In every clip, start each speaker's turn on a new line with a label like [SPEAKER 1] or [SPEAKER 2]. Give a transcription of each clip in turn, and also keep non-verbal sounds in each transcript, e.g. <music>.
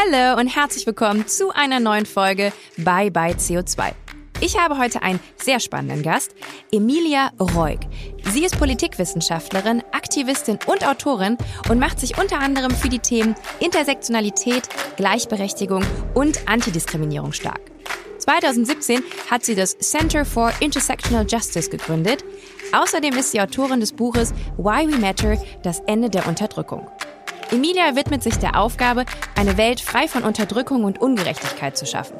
[SPEAKER 1] Hallo und herzlich willkommen zu einer neuen Folge Bye Bye CO2. Ich habe heute einen sehr spannenden Gast, Emilia Reuk. Sie ist Politikwissenschaftlerin, Aktivistin und Autorin und macht sich unter anderem für die Themen Intersektionalität, Gleichberechtigung und Antidiskriminierung stark. 2017 hat sie das Center for Intersectional Justice gegründet. Außerdem ist sie Autorin des Buches Why We Matter, das Ende der Unterdrückung. Emilia widmet sich der Aufgabe, eine Welt frei von Unterdrückung und Ungerechtigkeit zu schaffen.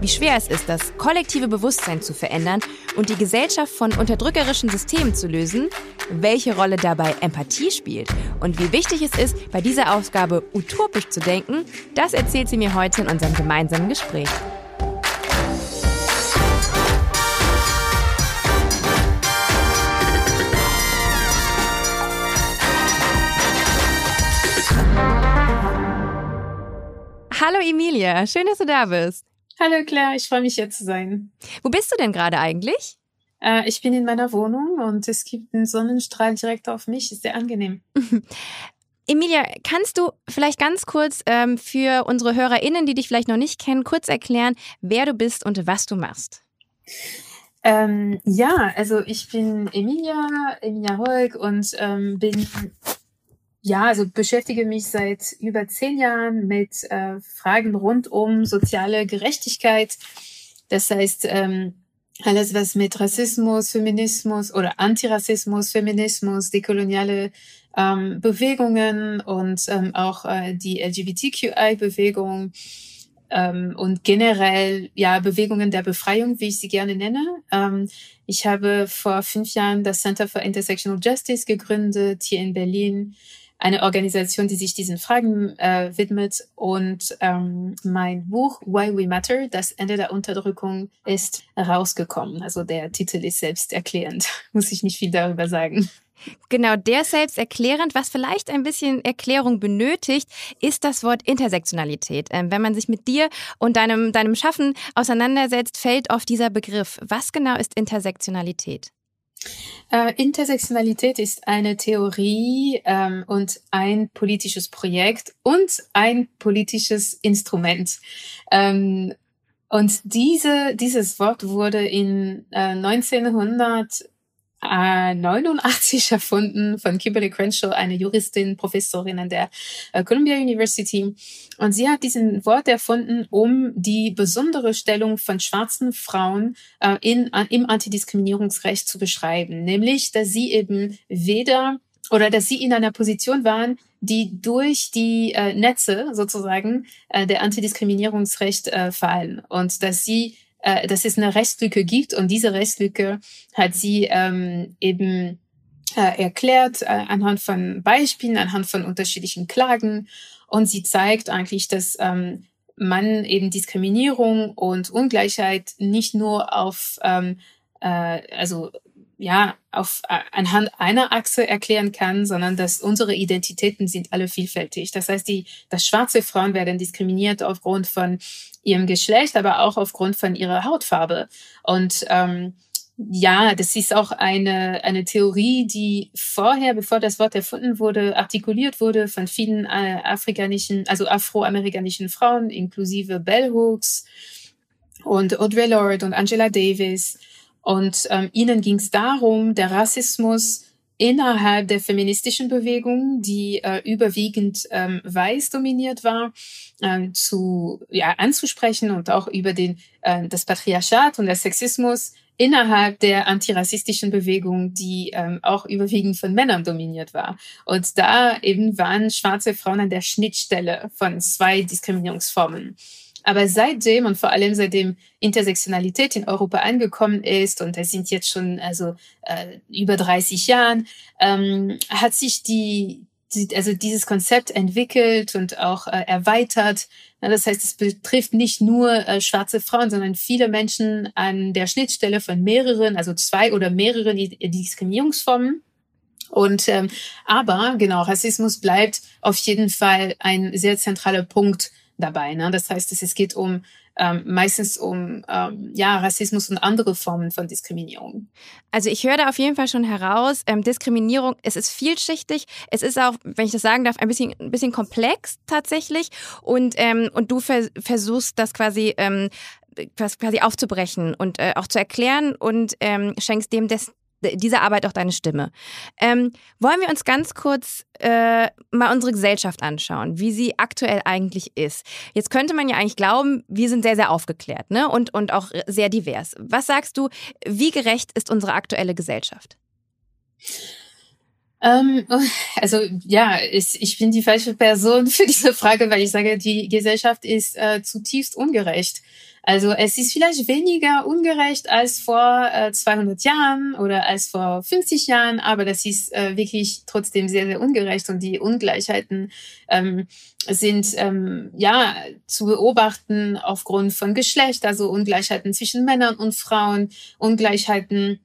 [SPEAKER 1] Wie schwer es ist, das kollektive Bewusstsein zu verändern und die Gesellschaft von unterdrückerischen Systemen zu lösen, welche Rolle dabei Empathie spielt und wie wichtig es ist, bei dieser Aufgabe utopisch zu denken, das erzählt sie mir heute in unserem gemeinsamen Gespräch. Hallo Emilia, schön, dass du da bist.
[SPEAKER 2] Hallo Claire, ich freue mich hier zu sein.
[SPEAKER 1] Wo bist du denn gerade eigentlich?
[SPEAKER 2] Äh, ich bin in meiner Wohnung und es gibt einen Sonnenstrahl direkt auf mich, ist sehr angenehm. <laughs>
[SPEAKER 1] Emilia, kannst du vielleicht ganz kurz ähm, für unsere HörerInnen, die dich vielleicht noch nicht kennen, kurz erklären, wer du bist und was du machst?
[SPEAKER 2] Ähm, ja, also ich bin Emilia, Emilia Holk und ähm, bin ja, also beschäftige mich seit über zehn Jahren mit äh, Fragen rund um soziale Gerechtigkeit. Das heißt, ähm, alles, was mit Rassismus, Feminismus oder Antirassismus, Feminismus, dekoloniale ähm, Bewegungen und ähm, auch äh, die LGBTQI-Bewegung ähm, und generell ja Bewegungen der Befreiung, wie ich sie gerne nenne. Ähm, ich habe vor fünf Jahren das Center for Intersectional Justice gegründet hier in Berlin eine Organisation, die sich diesen Fragen äh, widmet. Und ähm, mein Buch Why We Matter, das Ende der Unterdrückung, ist rausgekommen. Also der Titel ist selbsterklärend, <laughs> muss ich nicht viel darüber sagen.
[SPEAKER 1] Genau, der selbsterklärend, was vielleicht ein bisschen Erklärung benötigt, ist das Wort Intersektionalität. Ähm, wenn man sich mit dir und deinem, deinem Schaffen auseinandersetzt, fällt oft dieser Begriff. Was genau ist Intersektionalität?
[SPEAKER 2] Äh, Intersektionalität ist eine Theorie ähm, und ein politisches Projekt und ein politisches Instrument. Ähm, und diese, dieses Wort wurde in äh, 1900 89 erfunden von Kimberly Crenshaw, eine Juristin, Professorin an der äh, Columbia University. Und sie hat diesen Wort erfunden, um die besondere Stellung von schwarzen Frauen äh, in, im Antidiskriminierungsrecht zu beschreiben. Nämlich, dass sie eben weder oder dass sie in einer Position waren, die durch die äh, Netze sozusagen äh, der Antidiskriminierungsrecht äh, fallen und dass sie äh, dass es eine Restlücke gibt. Und diese Restlücke hat sie ähm, eben äh, erklärt äh, anhand von Beispielen, anhand von unterschiedlichen Klagen. Und sie zeigt eigentlich, dass ähm, man eben Diskriminierung und Ungleichheit nicht nur auf ähm, äh, also ja auf äh, anhand einer Achse erklären kann, sondern dass unsere Identitäten sind alle vielfältig. Das heißt, die dass schwarze Frauen werden diskriminiert aufgrund von ihrem Geschlecht, aber auch aufgrund von ihrer Hautfarbe. Und ähm, ja, das ist auch eine, eine Theorie, die vorher, bevor das Wort erfunden wurde, artikuliert wurde von vielen äh, afrikanischen, also afroamerikanischen Frauen, inklusive Bell Hooks und Audre Lorde und Angela Davis. Und ähm, ihnen ging es darum, der Rassismus innerhalb der feministischen Bewegung, die äh, überwiegend ähm, weiß dominiert war, äh, zu ja anzusprechen und auch über den äh, das Patriarchat und der Sexismus innerhalb der antirassistischen Bewegung, die ähm, auch überwiegend von Männern dominiert war. Und da eben waren schwarze Frauen an der Schnittstelle von zwei Diskriminierungsformen. Aber seitdem und vor allem seitdem Intersektionalität in Europa angekommen ist, und das sind jetzt schon also äh, über 30 Jahren, ähm, hat sich die, die, also dieses Konzept entwickelt und auch äh, erweitert. Ja, das heißt, es betrifft nicht nur äh, schwarze Frauen, sondern viele Menschen an der Schnittstelle von mehreren, also zwei oder mehreren Diskriminierungsformen. Und ähm, aber genau, Rassismus bleibt auf jeden Fall ein sehr zentraler Punkt dabei. Ne? Das heißt, es geht um ähm, meistens um ähm, ja Rassismus und andere Formen von Diskriminierung.
[SPEAKER 1] Also ich höre da auf jeden Fall schon heraus, ähm, Diskriminierung, es ist vielschichtig, es ist auch, wenn ich das sagen darf, ein bisschen, ein bisschen komplex tatsächlich und, ähm, und du vers versuchst das quasi ähm, quasi aufzubrechen und äh, auch zu erklären und ähm, schenkst dem des, dieser Arbeit auch deine Stimme. Ähm, wollen wir uns ganz kurz äh, mal unsere Gesellschaft anschauen, wie sie aktuell eigentlich ist. Jetzt könnte man ja eigentlich glauben, wir sind sehr, sehr aufgeklärt ne? und, und auch sehr divers. Was sagst du, wie gerecht ist unsere aktuelle Gesellschaft?
[SPEAKER 2] Ähm, <laughs> also ja, ich, ich bin die falsche Person <laughs> für diese Frage, weil ich sage, die Gesellschaft ist äh, zutiefst ungerecht. Also es ist vielleicht weniger ungerecht als vor äh, 200 Jahren oder als vor 50 Jahren, aber das ist äh, wirklich trotzdem sehr, sehr ungerecht und die Ungleichheiten ähm, sind ähm, ja zu beobachten aufgrund von Geschlecht, also Ungleichheiten zwischen Männern und Frauen, Ungleichheiten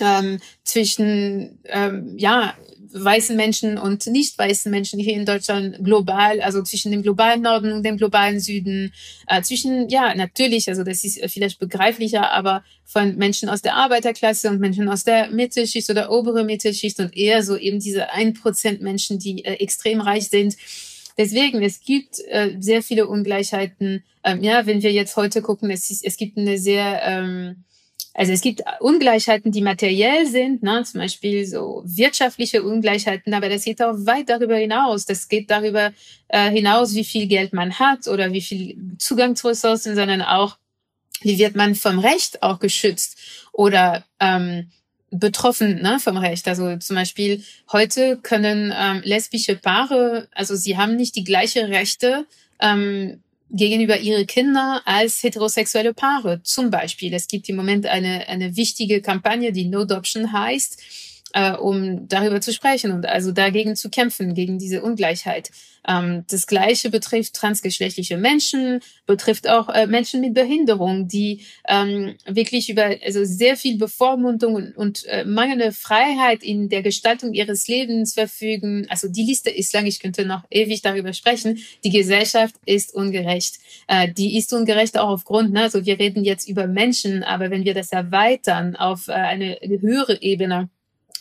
[SPEAKER 2] ähm, zwischen ähm, ja weißen Menschen und nicht weißen Menschen hier in Deutschland global, also zwischen dem globalen Norden und dem globalen Süden, äh, zwischen, ja, natürlich, also das ist vielleicht begreiflicher, aber von Menschen aus der Arbeiterklasse und Menschen aus der Mittelschicht oder obere Mittelschicht und eher so eben diese ein Prozent Menschen, die äh, extrem reich sind. Deswegen, es gibt äh, sehr viele Ungleichheiten. Ähm, ja, wenn wir jetzt heute gucken, es, ist, es gibt eine sehr ähm, also es gibt Ungleichheiten, die materiell sind, ne? zum Beispiel so wirtschaftliche Ungleichheiten, aber das geht auch weit darüber hinaus. Das geht darüber äh, hinaus, wie viel Geld man hat oder wie viel Zugang zu Ressourcen, sondern auch, wie wird man vom Recht auch geschützt oder ähm, betroffen ne, vom Recht. Also zum Beispiel heute können ähm, lesbische Paare, also sie haben nicht die gleiche Rechte ähm, gegenüber ihre Kinder als heterosexuelle Paare. Zum Beispiel, es gibt im Moment eine, eine wichtige Kampagne, die No Adoption heißt, äh, um darüber zu sprechen und also dagegen zu kämpfen, gegen diese Ungleichheit. Ähm, das Gleiche betrifft transgeschlechtliche Menschen, betrifft auch äh, Menschen mit Behinderung, die ähm, wirklich über also sehr viel Bevormundung und, und äh, mangelnde Freiheit in der Gestaltung ihres Lebens verfügen. Also die Liste ist lang, ich könnte noch ewig darüber sprechen. Die Gesellschaft ist ungerecht. Äh, die ist ungerecht auch aufgrund, ne, also wir reden jetzt über Menschen, aber wenn wir das erweitern auf äh, eine höhere Ebene,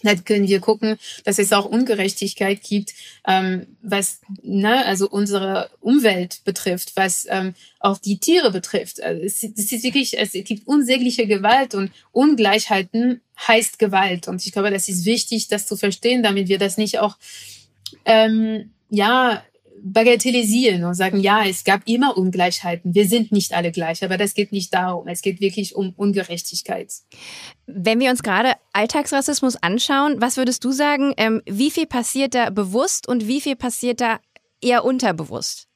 [SPEAKER 2] dann können wir gucken, dass es auch Ungerechtigkeit gibt, ähm, was ne, also unsere Umwelt betrifft, was ähm, auch die Tiere betrifft. Also es, es ist wirklich, es gibt unsägliche Gewalt und Ungleichheiten heißt Gewalt. Und ich glaube, das ist wichtig, das zu verstehen, damit wir das nicht auch ähm, ja bagatellisieren und sagen, ja, es gab immer Ungleichheiten. Wir sind nicht alle gleich, aber das geht nicht darum. Es geht wirklich um Ungerechtigkeit.
[SPEAKER 1] Wenn wir uns gerade Alltagsrassismus anschauen, was würdest du sagen, ähm, wie viel passiert da bewusst und wie viel passiert da eher unterbewusst?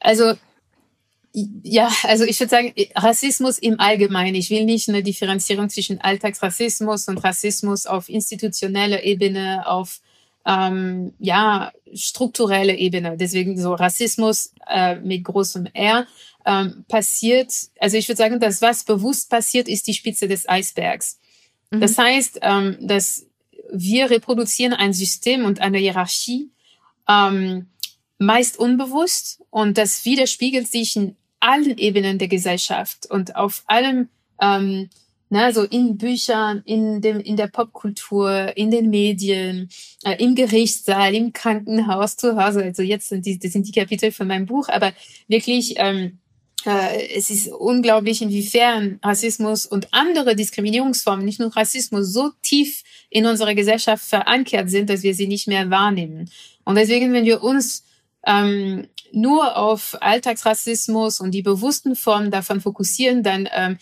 [SPEAKER 2] Also ja, also ich würde sagen, Rassismus im Allgemeinen. Ich will nicht eine Differenzierung zwischen Alltagsrassismus und Rassismus auf institutioneller Ebene, auf ähm, ja strukturelle Ebene. Deswegen so Rassismus äh, mit großem R ähm, passiert. Also ich würde sagen, dass was bewusst passiert, ist die Spitze des Eisbergs. Mhm. Das heißt, ähm, dass wir reproduzieren ein System und eine Hierarchie ähm, meist unbewusst und das widerspiegelt sich in allen Ebenen der Gesellschaft und auf allem ähm, Ne, so in Büchern, in dem, in der Popkultur, in den Medien, äh, im Gerichtssaal, im Krankenhaus, zu Hause. Also jetzt sind die, das sind die Kapitel von meinem Buch, aber wirklich, ähm, äh, es ist unglaublich, inwiefern Rassismus und andere Diskriminierungsformen, nicht nur Rassismus, so tief in unserer Gesellschaft verankert sind, dass wir sie nicht mehr wahrnehmen. Und deswegen, wenn wir uns ähm, nur auf Alltagsrassismus und die bewussten Formen davon fokussieren, dann ähm,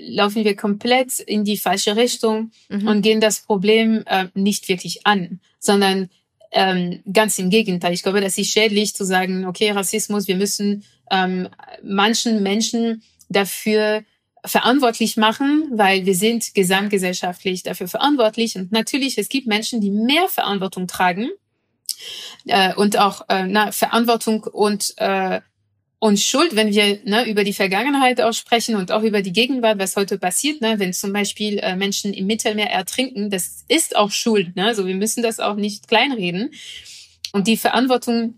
[SPEAKER 2] laufen wir komplett in die falsche Richtung mhm. und gehen das Problem äh, nicht wirklich an, sondern ähm, ganz im Gegenteil. Ich glaube, das ist schädlich zu sagen, okay, Rassismus, wir müssen ähm, manchen Menschen dafür verantwortlich machen, weil wir sind gesamtgesellschaftlich dafür verantwortlich. Und natürlich, es gibt Menschen, die mehr Verantwortung tragen äh, und auch äh, na, Verantwortung und äh, und Schuld, wenn wir ne, über die Vergangenheit auch sprechen und auch über die Gegenwart, was heute passiert, ne, wenn zum Beispiel äh, Menschen im Mittelmeer ertrinken, das ist auch Schuld. Ne? Also wir müssen das auch nicht kleinreden. Und die Verantwortung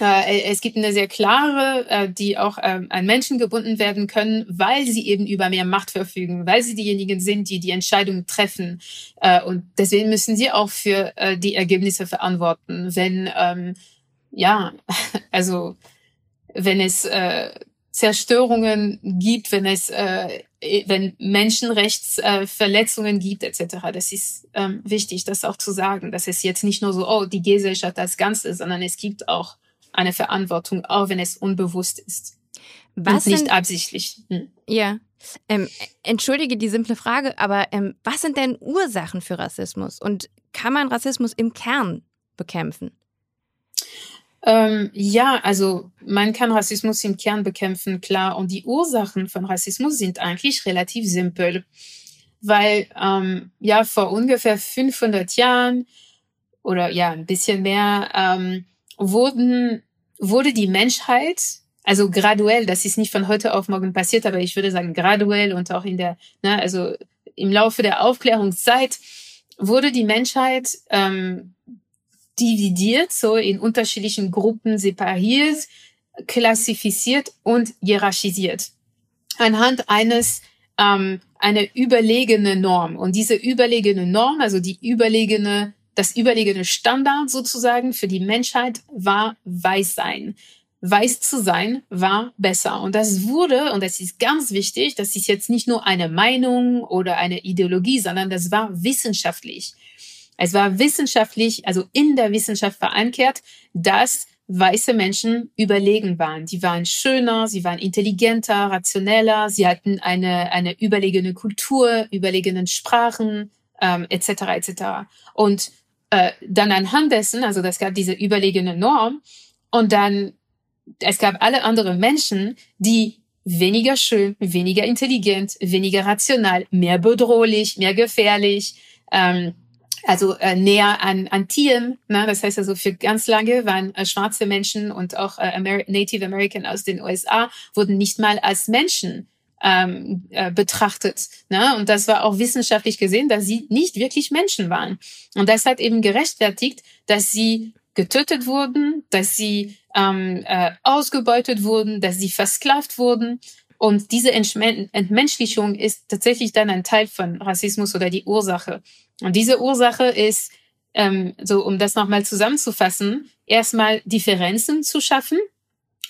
[SPEAKER 2] Äh, es gibt eine sehr klare, äh, die auch ähm, an Menschen gebunden werden können, weil sie eben über mehr Macht verfügen, weil sie diejenigen sind, die die Entscheidungen treffen. Äh, und deswegen müssen sie auch für die Ergebnisse verantworten. Wenn, ähm, ja, <laughs> also wenn es Zerstörungen gibt, wenn es wenn Menschenrechtsverletzungen gibt etc. Das ist ähm, wichtig, das auch zu sagen, dass es jetzt nicht nur so, oh, die Gesellschaft als Ganze, sondern es gibt auch eine Verantwortung, auch wenn es unbewusst ist. Was und nicht sind, absichtlich. Hm.
[SPEAKER 1] Ja. Ähm, entschuldige die simple Frage, aber ähm, was sind denn Ursachen für Rassismus? Und kann man Rassismus im Kern bekämpfen?
[SPEAKER 2] Ähm, ja, also man kann Rassismus im Kern bekämpfen, klar. Und die Ursachen von Rassismus sind eigentlich relativ simpel. Weil ähm, ja vor ungefähr 500 Jahren oder ja ein bisschen mehr ähm, wurden, wurde die Menschheit, also graduell, das ist nicht von heute auf morgen passiert, aber ich würde sagen graduell und auch in der, ne, also im Laufe der Aufklärungszeit wurde die Menschheit ähm, dividiert, so in unterschiedlichen Gruppen separiert, klassifiziert und hierarchisiert. Anhand eines ähm, eine überlegene Norm. Und diese überlegene Norm, also die überlegene das überlegene Standard sozusagen für die Menschheit war weiß sein. Weiß zu sein war besser. Und das wurde, und das ist ganz wichtig, das ist jetzt nicht nur eine Meinung oder eine Ideologie, sondern das war wissenschaftlich. Es war wissenschaftlich, also in der Wissenschaft verankert, dass weiße Menschen überlegen waren. Die waren schöner, sie waren intelligenter, rationeller, sie hatten eine, eine überlegene Kultur, überlegenen Sprachen, ähm, etc. etc. Und äh, dann anhand dessen, also das gab diese überlegene Norm und dann es gab alle anderen Menschen, die weniger schön, weniger intelligent, weniger rational, mehr bedrohlich, mehr gefährlich, ähm, also äh, näher an, an Tieren. Ne? Das heißt also für ganz lange waren äh, schwarze Menschen und auch äh, Amer Native American aus den USA wurden nicht mal als Menschen ähm, äh, betrachtet. Ne? Und das war auch wissenschaftlich gesehen, dass sie nicht wirklich Menschen waren. Und das hat eben gerechtfertigt, dass sie getötet wurden, dass sie ähm, äh, ausgebeutet wurden, dass sie versklavt wurden. Und diese Entmenschlichung ist tatsächlich dann ein Teil von Rassismus oder die Ursache. Und diese Ursache ist, ähm, so um das nochmal zusammenzufassen, erstmal Differenzen zu schaffen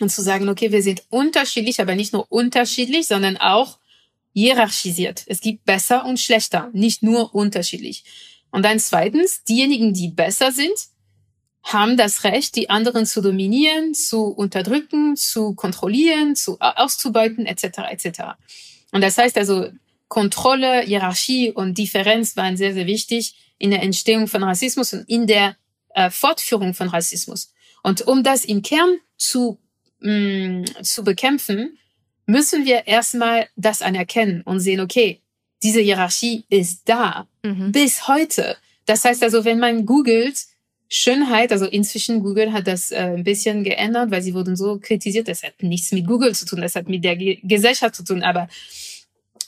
[SPEAKER 2] und zu sagen, okay, wir sind unterschiedlich, aber nicht nur unterschiedlich, sondern auch hierarchisiert. Es gibt besser und schlechter, nicht nur unterschiedlich. Und dann zweitens, diejenigen, die besser sind, haben das Recht, die anderen zu dominieren, zu unterdrücken, zu kontrollieren, zu auszubeuten, etc. etc. Und das heißt also, Kontrolle, Hierarchie und Differenz waren sehr, sehr wichtig in der Entstehung von Rassismus und in der äh, Fortführung von Rassismus. Und um das im Kern zu mh, mm, zu bekämpfen, müssen wir erstmal das anerkennen und sehen, okay, diese Hierarchie ist da mhm. bis heute. Das heißt also, wenn man googelt, Schönheit, also inzwischen Google hat das äh, ein bisschen geändert, weil sie wurden so kritisiert. Das hat nichts mit Google zu tun, das hat mit der Ge Gesellschaft zu tun. Aber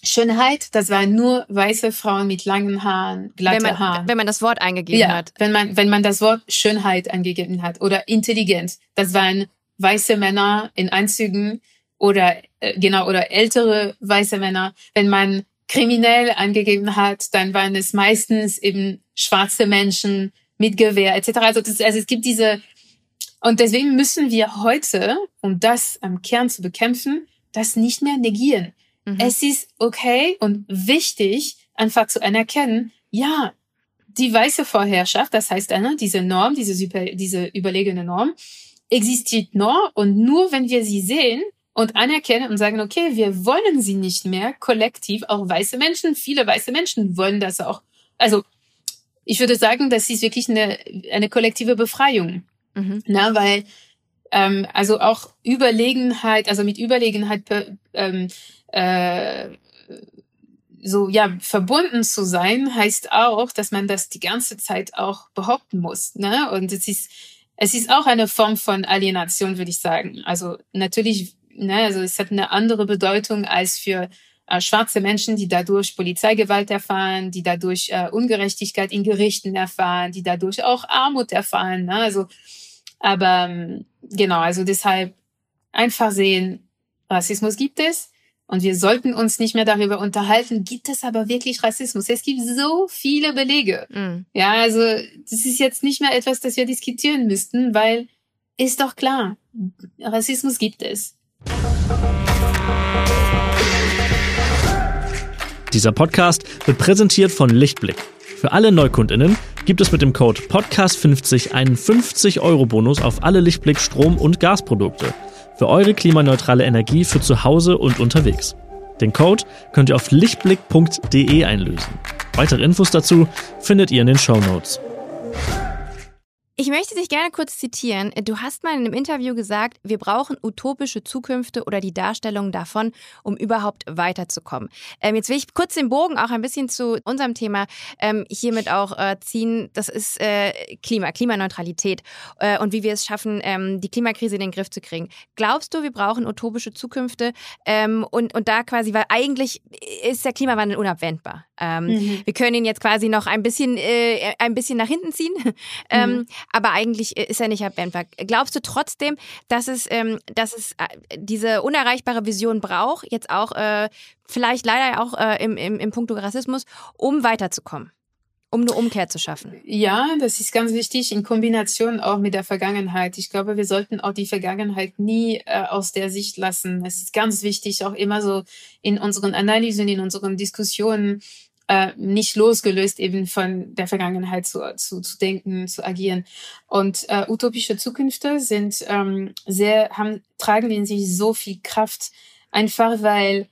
[SPEAKER 2] Schönheit, das waren nur weiße Frauen mit langen Haaren, glatte
[SPEAKER 1] wenn man,
[SPEAKER 2] Haaren.
[SPEAKER 1] Wenn man das Wort eingegeben
[SPEAKER 2] ja,
[SPEAKER 1] hat.
[SPEAKER 2] Wenn man, wenn man das Wort Schönheit eingegeben hat oder intelligent, das waren weiße Männer in Anzügen oder äh, genau oder ältere weiße Männer. Wenn man kriminell angegeben hat, dann waren es meistens eben schwarze Menschen mit Gewehr etc. Also, das, also es gibt diese und deswegen müssen wir heute, um das am Kern zu bekämpfen, das nicht mehr negieren. Mhm. Es ist okay und wichtig, einfach zu anerkennen, ja, die weiße Vorherrschaft, das heißt, diese Norm, diese, super, diese überlegene Norm, existiert noch und nur wenn wir sie sehen und anerkennen und sagen, okay, wir wollen sie nicht mehr kollektiv, auch weiße Menschen, viele weiße Menschen wollen das auch. Also ich würde sagen, das ist wirklich eine, eine kollektive Befreiung. Mhm. Na, weil ähm, also auch Überlegenheit, also mit Überlegenheit ähm, äh, so ja verbunden zu sein, heißt auch, dass man das die ganze Zeit auch behaupten muss. Ne? Und es ist es ist auch eine Form von Alienation, würde ich sagen. Also natürlich, ne, also es hat eine andere Bedeutung als für äh, schwarze Menschen, die dadurch Polizeigewalt erfahren, die dadurch äh, Ungerechtigkeit in Gerichten erfahren, die dadurch auch Armut erfahren. Ne? Also Aber ähm, genau, also deshalb einfach sehen, Rassismus gibt es. Und wir sollten uns nicht mehr darüber unterhalten, gibt es aber wirklich Rassismus? Es gibt so viele Belege. Mhm. Ja, also das ist jetzt nicht mehr etwas, das wir diskutieren müssten, weil ist doch klar, Rassismus gibt es.
[SPEAKER 3] Dieser Podcast wird präsentiert von Lichtblick. Für alle Neukundinnen gibt es mit dem Code Podcast50 einen 50-Euro-Bonus auf alle Lichtblick Strom- und Gasprodukte für eure klimaneutrale Energie für zu Hause und unterwegs. Den Code könnt ihr auf lichtblick.de einlösen. Weitere Infos dazu findet ihr in den Show Notes.
[SPEAKER 1] Ich möchte dich gerne kurz zitieren. Du hast mal in einem Interview gesagt, wir brauchen utopische Zukünfte oder die Darstellung davon, um überhaupt weiterzukommen. Ähm, jetzt will ich kurz den Bogen auch ein bisschen zu unserem Thema ähm, hiermit auch äh, ziehen. Das ist äh, Klima, Klimaneutralität äh, und wie wir es schaffen, ähm, die Klimakrise in den Griff zu kriegen. Glaubst du, wir brauchen utopische Zukünfte ähm, und, und da quasi, weil eigentlich ist der Klimawandel unabwendbar. Ähm, mhm. Wir können ihn jetzt quasi noch ein bisschen, äh, ein bisschen nach hinten ziehen. <laughs> Ähm, mhm aber eigentlich ist er nicht abwendbar. Glaubst du trotzdem, dass es, ähm, dass es äh, diese unerreichbare Vision braucht, jetzt auch äh, vielleicht leider auch äh, im, im, im Punkto Rassismus, um weiterzukommen? um eine Umkehr zu schaffen.
[SPEAKER 2] Ja, das ist ganz wichtig in Kombination auch mit der Vergangenheit. Ich glaube, wir sollten auch die Vergangenheit nie äh, aus der Sicht lassen. Es ist ganz wichtig, auch immer so in unseren Analysen, in unseren Diskussionen äh, nicht losgelöst eben von der Vergangenheit zu, zu, zu denken, zu agieren. Und äh, utopische Zukünfte sind ähm, sehr, haben, tragen in sich so viel Kraft, einfach weil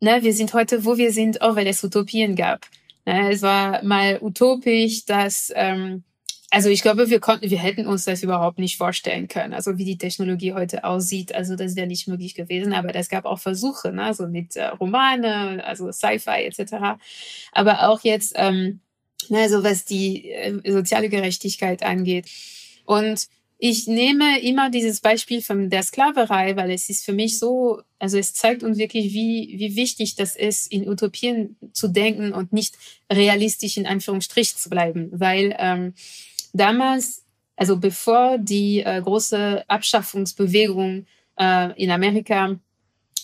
[SPEAKER 2] ne, wir sind heute, wo wir sind, auch weil es Utopien gab. Ne, es war mal utopisch, dass ähm, also ich glaube, wir konnten, wir hätten uns das überhaupt nicht vorstellen können. Also wie die Technologie heute aussieht, also das wäre nicht möglich gewesen. Aber es gab auch Versuche, ne? also mit äh, Romane, also Sci-Fi etc. Aber auch jetzt, ähm, ne, so was die äh, soziale Gerechtigkeit angeht. Und ich nehme immer dieses Beispiel von der Sklaverei, weil es ist für mich so, also es zeigt uns wirklich, wie, wie wichtig das ist, in Utopien zu denken und nicht realistisch in Anführungsstrich zu bleiben, weil ähm, damals, also bevor die äh, große Abschaffungsbewegung äh, in Amerika,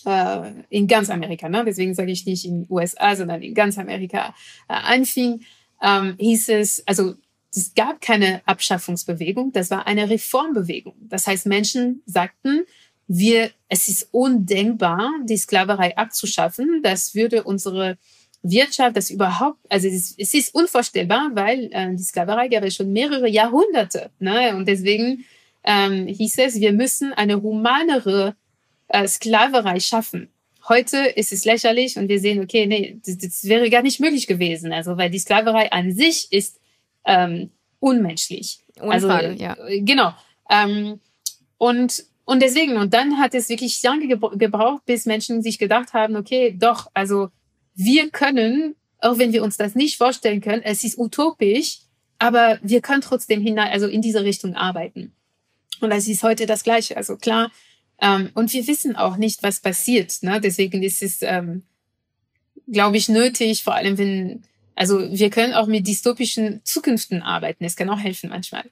[SPEAKER 2] äh, in ganz Amerika, ne? deswegen sage ich nicht in USA, sondern in ganz Amerika äh, anfing, ähm, hieß es, also es gab keine Abschaffungsbewegung, das war eine Reformbewegung. Das heißt, Menschen sagten, wir, es ist undenkbar, die Sklaverei abzuschaffen. Das würde unsere Wirtschaft, das überhaupt, also es ist, es ist unvorstellbar, weil äh, die Sklaverei gab es schon mehrere Jahrhunderte. Ne? Und deswegen ähm, hieß es, wir müssen eine humanere äh, Sklaverei schaffen. Heute ist es lächerlich und wir sehen, okay, nee, das, das wäre gar nicht möglich gewesen. Also weil die Sklaverei an sich ist ähm, unmenschlich.
[SPEAKER 1] Ohne also, Frage, ja.
[SPEAKER 2] Äh, genau. Ähm, und und deswegen, und dann hat es wirklich lange gebraucht, bis Menschen sich gedacht haben, okay, doch, also wir können, auch wenn wir uns das nicht vorstellen können, es ist utopisch, aber wir können trotzdem hinein, also in diese Richtung arbeiten. Und das ist heute das Gleiche. Also klar, ähm, und wir wissen auch nicht, was passiert. Ne? Deswegen ist es, ähm, glaube ich, nötig, vor allem wenn, also wir können auch mit dystopischen Zukünften arbeiten. Es kann auch helfen manchmal.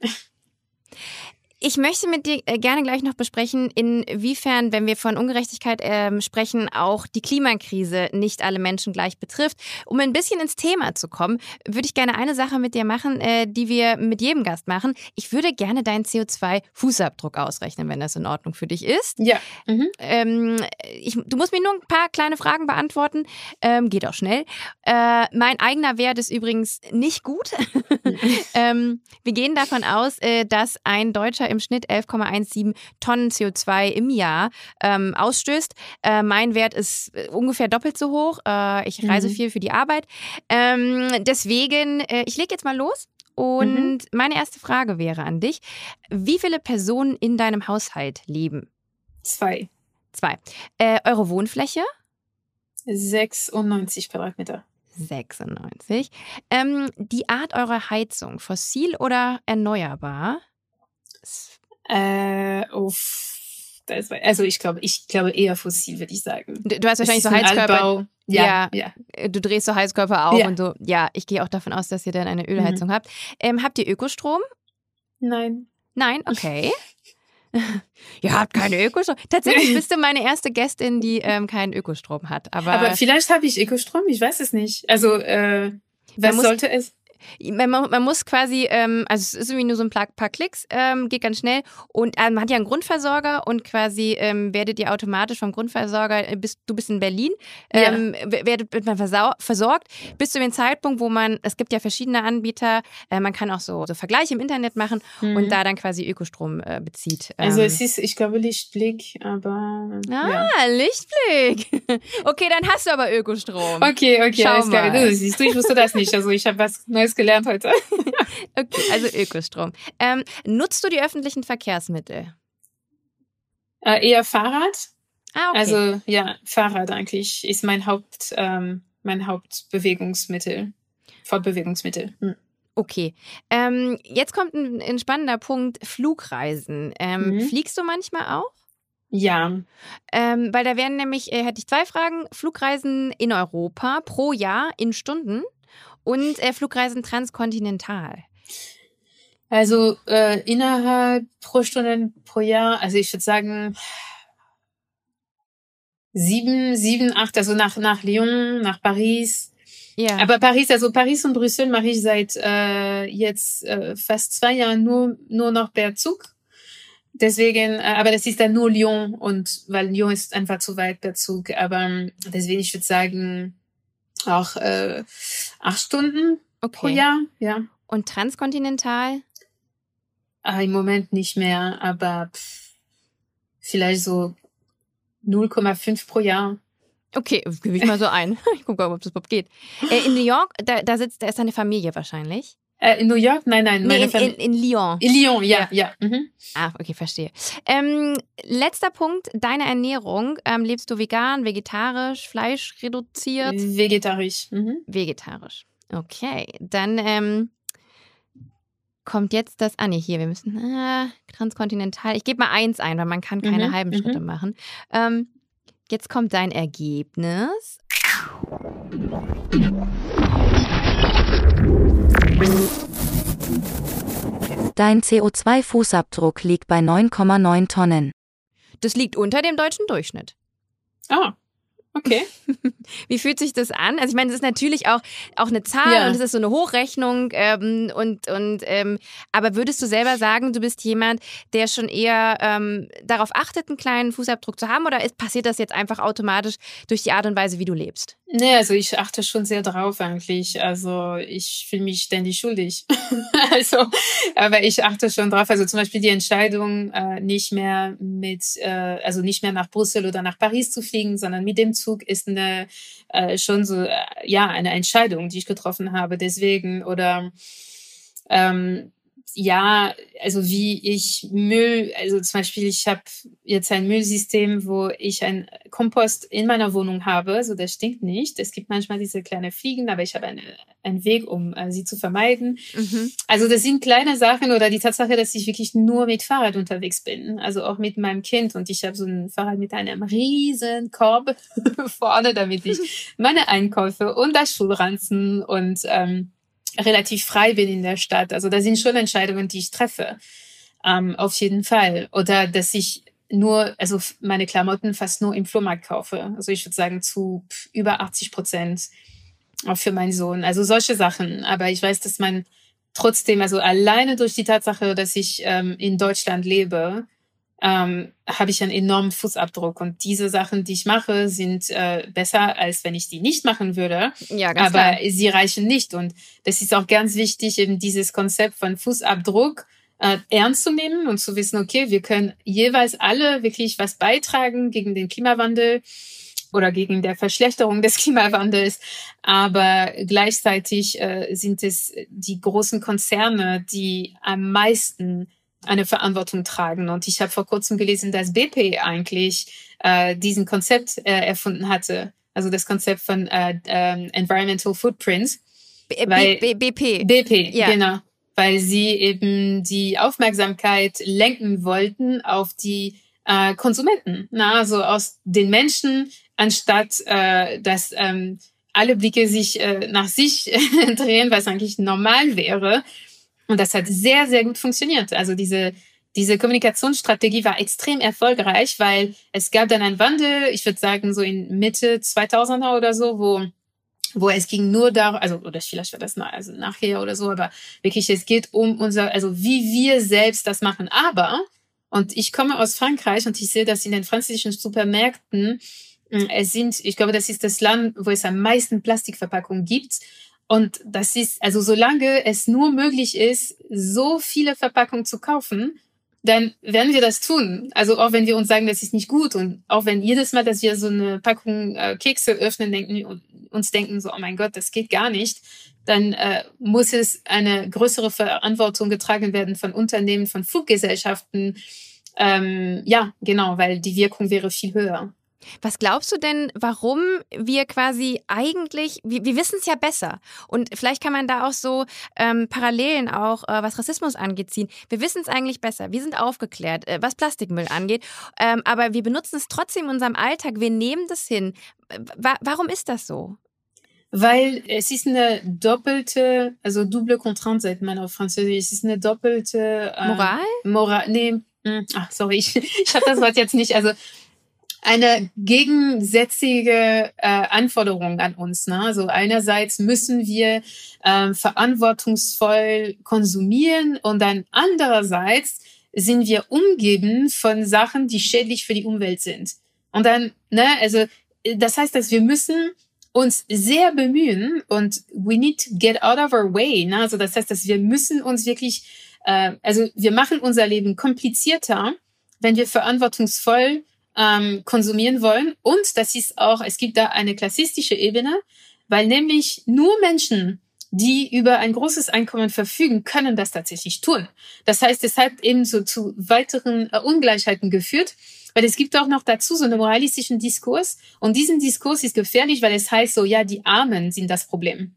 [SPEAKER 1] Ich möchte mit dir äh, gerne gleich noch besprechen, inwiefern, wenn wir von Ungerechtigkeit ähm, sprechen, auch die Klimakrise nicht alle Menschen gleich betrifft. Um ein bisschen ins Thema zu kommen, würde ich gerne eine Sache mit dir machen, äh, die wir mit jedem Gast machen. Ich würde gerne deinen CO2-Fußabdruck ausrechnen, wenn das in Ordnung für dich ist.
[SPEAKER 2] Ja.
[SPEAKER 1] Mhm. Ähm, ich, du musst mir nur ein paar kleine Fragen beantworten. Ähm, geht auch schnell. Äh, mein eigener Wert ist übrigens nicht gut. <laughs> ähm, wir gehen davon aus, äh, dass ein Deutscher im Schnitt 11,17 Tonnen CO2 im Jahr ähm, ausstößt. Äh, mein Wert ist äh, ungefähr doppelt so hoch. Äh, ich reise mhm. viel für die Arbeit. Ähm, deswegen, äh, ich lege jetzt mal los. Und mhm. meine erste Frage wäre an dich: Wie viele Personen in deinem Haushalt leben?
[SPEAKER 2] Zwei.
[SPEAKER 1] Zwei. Äh, eure Wohnfläche?
[SPEAKER 2] 96 Quadratmeter.
[SPEAKER 1] 96. Ähm, die Art eurer Heizung, fossil oder erneuerbar?
[SPEAKER 2] Äh, uff. Also ich glaube, ich glaube eher fossil, würde ich sagen.
[SPEAKER 1] Du, du hast wahrscheinlich so Heizkörper. Ja, ja, ja, Du drehst so Heizkörper auf ja. und so. Ja, ich gehe auch davon aus, dass ihr dann eine Ölheizung mhm. habt. Ähm, habt ihr Ökostrom?
[SPEAKER 2] Nein.
[SPEAKER 1] Nein, <laughs> okay. <laughs> Ihr habt keinen Ökostrom. Tatsächlich <laughs> bist du meine erste Gästin, die ähm, keinen Ökostrom hat. Aber,
[SPEAKER 2] Aber vielleicht habe ich Ökostrom, ich weiß es nicht. Also, äh, was sollte es?
[SPEAKER 1] Man, man muss quasi, ähm, also es ist irgendwie nur so ein paar, paar Klicks, ähm, geht ganz schnell und äh, man hat ja einen Grundversorger und quasi ähm, werdet ihr automatisch vom Grundversorger, äh, bist, du bist in Berlin,
[SPEAKER 2] Ja.
[SPEAKER 1] ähm, w- werdet wird man versorgt bis zu dem Zeitpunkt, wo man, es gibt ja verschiedene Anbieter, äh, man kann auch so, so Vergleiche im Internet machen und da dann quasi Ökostrom äh, bezieht.
[SPEAKER 2] Mhm. Also
[SPEAKER 1] Ähm,
[SPEAKER 2] es ist, ich glaube, Lichtblick, aber
[SPEAKER 1] Ah,
[SPEAKER 2] ja.
[SPEAKER 1] Lichtblick. <laughs> Okay, dann hast du aber Ökostrom.
[SPEAKER 2] Okay, okay,
[SPEAKER 1] Schau
[SPEAKER 2] alles klar.
[SPEAKER 1] mal.
[SPEAKER 2] Du, siehst du, ich wusste das nicht. Also ich habe was Neues gelernt heute. <laughs>
[SPEAKER 1] Okay, also Ökostrom. Ähm, nutzt du die öffentlichen Verkehrsmittel?
[SPEAKER 2] Äh, eher Fahrrad.
[SPEAKER 1] Ah, okay.
[SPEAKER 2] Also ja, Fahrrad eigentlich ist mein Haupt, ähm, mein Hauptbewegungsmittel, Fortbewegungsmittel. Hm.
[SPEAKER 1] Okay. Ähm, jetzt kommt ein, ein spannender Punkt: Flugreisen. Ähm,
[SPEAKER 2] Mhm.
[SPEAKER 1] Fliegst du manchmal auch?
[SPEAKER 2] Ja,
[SPEAKER 1] Ähm, weil da wären nämlich, äh, hätte ich zwei Fragen: Flugreisen in Europa pro Jahr in Stunden und äh, Flugreisen transkontinental.
[SPEAKER 2] also äh, innerhalb pro Stunde pro Jahr, also ich würde sagen sieben, sieben, acht, also nach nach Lyon, nach Paris.
[SPEAKER 1] Ja.
[SPEAKER 2] Aber Paris, also Paris und Brüssel mache ich seit äh, jetzt äh, fast zwei Jahren nur nur noch per Zug. Deswegen, äh, aber das ist dann nur Lyon und weil Lyon ist einfach zu weit per Zug. Aber ähm, deswegen, ich würde sagen auch äh, acht Stunden pro
[SPEAKER 1] okay.
[SPEAKER 2] Jahr, ja.
[SPEAKER 1] Und transkontinental?
[SPEAKER 2] Ah, Im Moment nicht mehr, aber pff, vielleicht so 0,5 pro Jahr.
[SPEAKER 1] Okay, gebe ich mal so ein. <laughs> Ich gucke ob das überhaupt geht. Äh, in New York, da, da sitzt, da ist deine Familie wahrscheinlich.
[SPEAKER 2] Äh, in New York? Nein, nein,
[SPEAKER 1] Nee, in, in, in Lyon.
[SPEAKER 2] In Lyon, ja, ja. Mhm.
[SPEAKER 1] Ah, okay, verstehe. Ähm, letzter Punkt, deine Ernährung. Ähm, lebst du vegan, vegetarisch, Fleisch reduziert?
[SPEAKER 2] Vegetarisch. Mhm.
[SPEAKER 1] Vegetarisch. Okay, dann ähm, kommt jetzt das. Ah, nee, hier, wir müssen. Äh, transkontinental. Ich gebe mal eins ein, weil man kann keine
[SPEAKER 2] Mhm,
[SPEAKER 1] halben
[SPEAKER 2] mhm.
[SPEAKER 1] Schritte machen. Ähm, jetzt kommt dein Ergebnis.
[SPEAKER 4] Dein CO2-Fußabdruck liegt bei 9,9 Tonnen.
[SPEAKER 1] Das liegt unter dem deutschen Durchschnitt.
[SPEAKER 2] Ah, okay. <laughs>
[SPEAKER 1] Wie fühlt sich das an? Also ich meine, es ist natürlich auch, auch eine Zahl
[SPEAKER 2] Ja.
[SPEAKER 1] und es ist so eine Hochrechnung. Ähm, und, und ähm, aber würdest du selber sagen, du bist jemand, der schon eher ähm, darauf achtet, einen kleinen Fußabdruck zu haben, oder ist, passiert das jetzt einfach automatisch durch die Art und Weise, wie du lebst?
[SPEAKER 2] Nee, also ich achte schon sehr drauf eigentlich. Also ich fühle mich ständig schuldig. <laughs> also, aber ich achte schon drauf. Also zum Beispiel die Entscheidung, äh, nicht mehr mit, äh, also nicht mehr nach Brüssel oder nach Paris zu fliegen, sondern mit dem Zug ist eine äh, schon so, äh, ja, eine Entscheidung, die ich getroffen habe. Deswegen oder ähm, ja, also wie ich Müll, also zum Beispiel, ich habe jetzt ein Müllsystem, wo ich ein Kompost in meiner Wohnung habe, so das stinkt nicht. Es gibt manchmal diese kleine Fliegen, aber ich habe eine, einen Weg, um äh, sie zu vermeiden.
[SPEAKER 1] Mhm.
[SPEAKER 2] Also das sind kleine Sachen oder die Tatsache, dass ich wirklich nur mit Fahrrad unterwegs bin, also auch mit meinem Kind und ich habe so ein Fahrrad mit einem riesen Korb <laughs> vorne, damit ich <laughs> meine Einkäufe und das Schulranzen und ähm, relativ frei bin in der Stadt. Also da sind schon Entscheidungen, die ich treffe. Ähm, auf jeden Fall. Oder dass ich nur, also meine Klamotten fast nur im Flohmarkt kaufe. Also ich würde sagen zu über 80 Prozent auch für meinen Sohn. Also solche Sachen. Aber ich weiß, dass man trotzdem, also alleine durch die Tatsache, dass ich ähm, in Deutschland lebe, ähm, habe ich einen enormen Fußabdruck. Und diese Sachen, die ich mache, sind äh, besser, als wenn ich die nicht machen würde
[SPEAKER 1] Ja, ganz
[SPEAKER 2] aber
[SPEAKER 1] klar.
[SPEAKER 2] sie reichen nicht. Und das ist auch ganz wichtig, eben dieses Konzept von Fußabdruck äh, ernst zu nehmen und zu wissen, okay, wir können jeweils alle wirklich was beitragen gegen den Klimawandel oder gegen der Verschlechterung des <laughs> Klimawandels. Aber gleichzeitig äh, sind es die großen Konzerne, die am meisten eine Verantwortung tragen. Und ich habe vor kurzem gelesen, dass BP eigentlich äh, diesen Konzept äh, erfunden hatte. Also das Konzept von äh, ähm, Environmental Footprints.
[SPEAKER 1] B
[SPEAKER 2] weil-
[SPEAKER 1] B B BP.
[SPEAKER 2] BP,
[SPEAKER 1] Ja.
[SPEAKER 2] genau. Weil sie eben die Aufmerksamkeit lenken wollten auf die äh, Konsumenten. Na, also aus den Menschen, anstatt äh, dass ähm, alle Blicke sich äh, nach sich <laughs> drehen, was eigentlich normal wäre. Und das hat sehr, sehr gut funktioniert. Also diese, diese Kommunikationsstrategie war extrem erfolgreich, weil es gab dann einen Wandel, ich würde sagen so in Mitte 2000er oder so, wo wo es ging nur darum, also oder vielleicht war das nach, also nachher oder so, aber wirklich es geht um unser, also wie wir selbst das machen. Aber und ich komme aus Frankreich und ich sehe das in den französischen Supermärkten. Hm, es sind, ich glaube, das ist das Land, wo es am meisten Plastikverpackungen gibt. Und das ist, also solange es nur möglich ist, so viele Verpackungen zu kaufen, dann werden wir das tun. Also auch wenn wir uns sagen, das ist nicht gut und auch wenn jedes Mal, dass wir so eine Packung äh, Kekse öffnen, denken uns denken so, oh mein Gott, das geht gar nicht, dann äh, muss es eine größere Verantwortung getragen werden von Unternehmen, von Fluggesellschaften. Ähm, ja, genau, weil die Wirkung wäre viel höher.
[SPEAKER 1] Was glaubst du denn, warum wir quasi eigentlich, wir, wir wissen es ja besser und vielleicht kann man da auch so ähm, Parallelen auch, äh, was Rassismus angeht, ziehen. Wir wissen es eigentlich besser, wir sind aufgeklärt, äh, was Plastikmüll angeht, ähm, aber wir benutzen es trotzdem in unserem Alltag, wir nehmen das hin. Wa warum ist das so?
[SPEAKER 2] Weil es ist eine doppelte, also double contrainte, sagt man auf Französisch, es ist eine doppelte...
[SPEAKER 1] Äh, Moral?
[SPEAKER 2] Moral, nee, hm, ach, sorry, <laughs> ich, ich habe das Wort jetzt nicht, also eine gegensätzige äh, Anforderung an uns. Ne? Also einerseits müssen wir äh, verantwortungsvoll konsumieren und dann andererseits sind wir umgeben von Sachen, die schädlich für die Umwelt sind. Und dann, ne, also das heißt, dass wir müssen uns sehr bemühen und we need to get out of our way. Ne? Also das heißt, dass wir müssen uns wirklich, äh, also wir machen unser Leben komplizierter, wenn wir verantwortungsvoll ähm, konsumieren wollen. Und das ist auch, es gibt da eine klassistische Ebene, weil nämlich nur Menschen, die über ein großes Einkommen verfügen, können das tatsächlich tun. Das heißt, es hat eben so zu weiteren äh, Ungleichheiten geführt, weil es gibt auch noch dazu so einen moralistischen Diskurs. Und diesen Diskurs ist gefährlich, weil es heißt so, ja, die Armen sind das Problem.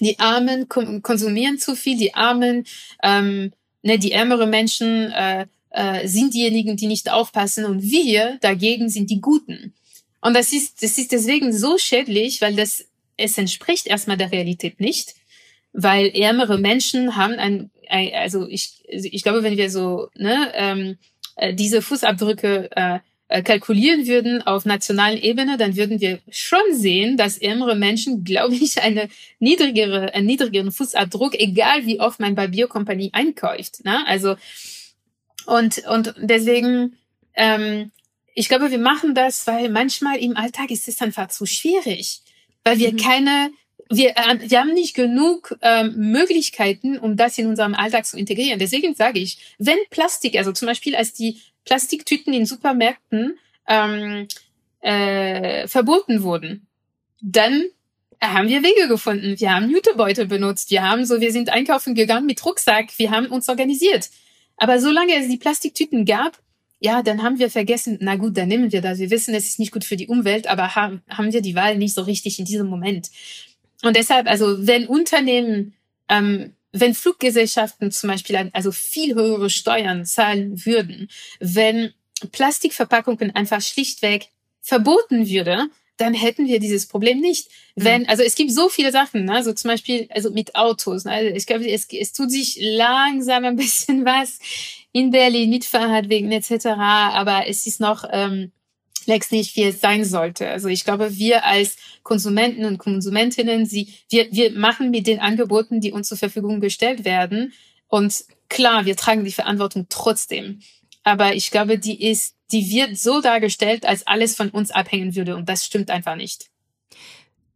[SPEAKER 2] Die Armen konsumieren zu viel, die Armen, ähm, ne, die ärmere Menschen äh, äh, sind diejenigen, die nicht aufpassen und wir dagegen sind die Guten. Und das ist, das ist deswegen so schädlich, weil das, es entspricht erstmal der Realität nicht, weil ärmere Menschen haben ein, ein also ich, ich glaube, wenn wir so, ne, ähm, äh, diese Fußabdrücke äh, äh, kalkulieren würden auf nationalen Ebene, dann würden wir schon sehen, dass ärmere Menschen, glaube ich, eine niedrigere, einen niedrigeren Fußabdruck, egal wie oft man bei Biokompanie einkauft. Ne? Also und, und deswegen, ähm, ich glaube, wir machen das, weil manchmal im Alltag ist es einfach zu schwierig, weil wir mhm. keine, wir, äh, wir haben nicht genug ähm, Möglichkeiten, um das in unserem Alltag zu integrieren. Deswegen sage ich, wenn Plastik, also zum Beispiel als die Plastiktüten in Supermärkten ähm, äh, verboten wurden, dann haben wir Wege gefunden. Wir haben Jutebeutel benutzt. Wir haben so, wir sind einkaufen gegangen mit Rucksack. Wir haben uns organisiert. Aber solange es die Plastiktüten gab, ja, dann haben wir vergessen, na gut, dann nehmen wir das. Wir wissen, es ist nicht gut für die Umwelt, aber haben, haben wir die Wahl nicht so richtig in diesem Moment. Und deshalb, also wenn Unternehmen, ähm, wenn Fluggesellschaften zum Beispiel also viel höhere Steuern zahlen würden, wenn Plastikverpackungen einfach schlichtweg verboten würde, dann hätten wir dieses Problem nicht. Mhm. Wenn, also es gibt so viele Sachen, ne? also zum Beispiel, also mit Autos. Ne? Also ich glaube, es, es tut sich langsam ein bisschen <laughs> was in Berlin mit Fahrradwegen etc. Aber es ist noch ähm, längst nicht, wie es sein sollte. Also ich glaube, wir als Konsumenten und Konsumentinnen, sie, wir, wir machen mit den Angeboten, die uns zur Verfügung gestellt werden. Und klar, wir tragen die Verantwortung trotzdem. Aber ich glaube, die ist die wird so dargestellt, als alles von uns abhängen würde. Und das stimmt einfach nicht.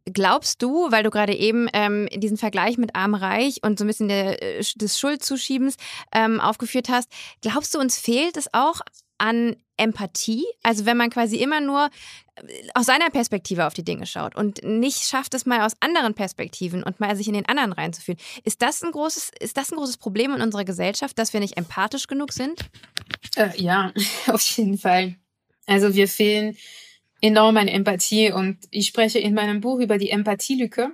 [SPEAKER 1] Glaubst du, weil du gerade eben ähm, diesen Vergleich mit Arm-Reich und so ein bisschen der, äh, des Schuldzuschiebens ähm, aufgeführt hast, glaubst du, uns fehlt es auch an Empathie? Also wenn man quasi immer nur äh, aus seiner Perspektive auf die Dinge schaut und nicht schafft es mal aus anderen Perspektiven und mal sich in den anderen reinzufühlen. Ist das ein großes, ist das ein großes Problem in unserer Gesellschaft, dass wir nicht empathisch genug sind?
[SPEAKER 2] Äh, ja, <laughs> auf jeden Fall. Also wir fehlen enorm an Empathie und ich spreche in meinem Buch über die Empathielücke.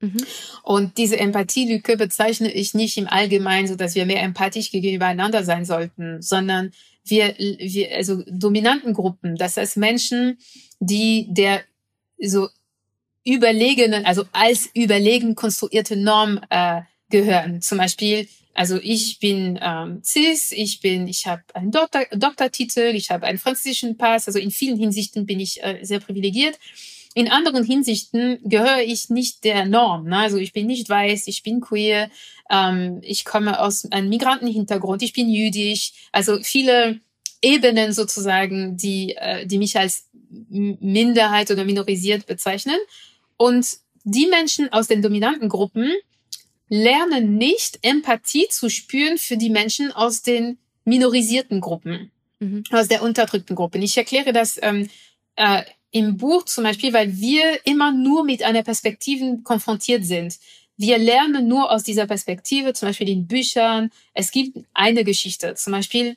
[SPEAKER 2] Mhm. Und diese Empathielücke bezeichne ich nicht im Allgemeinen, so dass wir mehr empathisch gegeneinander sein sollten, sondern wir, wir also dominanten Gruppen, das heißt Menschen, die der so überlegenen, also als überlegen konstruierte Norm äh, gehören. Zum Beispiel Also ich bin ähm, cis, ich bin, ich habe einen Doktor, Doktortitel, ich habe einen französischen Pass. Also in vielen Hinsichten bin ich äh, sehr privilegiert. In anderen Hinsichten gehöre ich nicht der Norm. Ne? Also ich bin nicht weiß, ich bin queer, ähm, ich komme aus einem Migrantenhintergrund, ich bin jüdisch. Also viele Ebenen sozusagen, die, äh, die mich als Minderheit oder minorisiert bezeichnen. Und die Menschen aus den dominanten Gruppen lernen nicht Empathie zu spüren für die Menschen aus den minorisierten Gruppen, mhm. aus der unterdrückten Gruppen. Ich erkläre das ähm, äh, im Buch zum Beispiel, weil wir immer nur mit einer Perspektive konfrontiert sind. Wir lernen nur aus dieser Perspektive, zum Beispiel in Büchern. Es gibt eine Geschichte, zum Beispiel,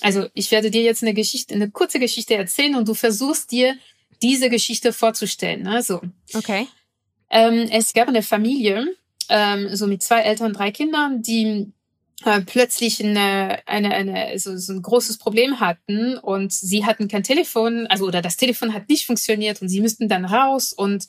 [SPEAKER 2] also ich werde dir jetzt eine Geschichte, eine kurze Geschichte erzählen und du versuchst dir diese Geschichte vorzustellen. Also,
[SPEAKER 1] okay.
[SPEAKER 2] Ähm, es gab eine Familie, ähm, so mit zwei Eltern und drei Kindern, die äh, plötzlich eine, eine, eine, so, so ein großes Problem hatten und sie hatten kein Telefon, also oder das Telefon hat nicht funktioniert und sie müssten dann raus und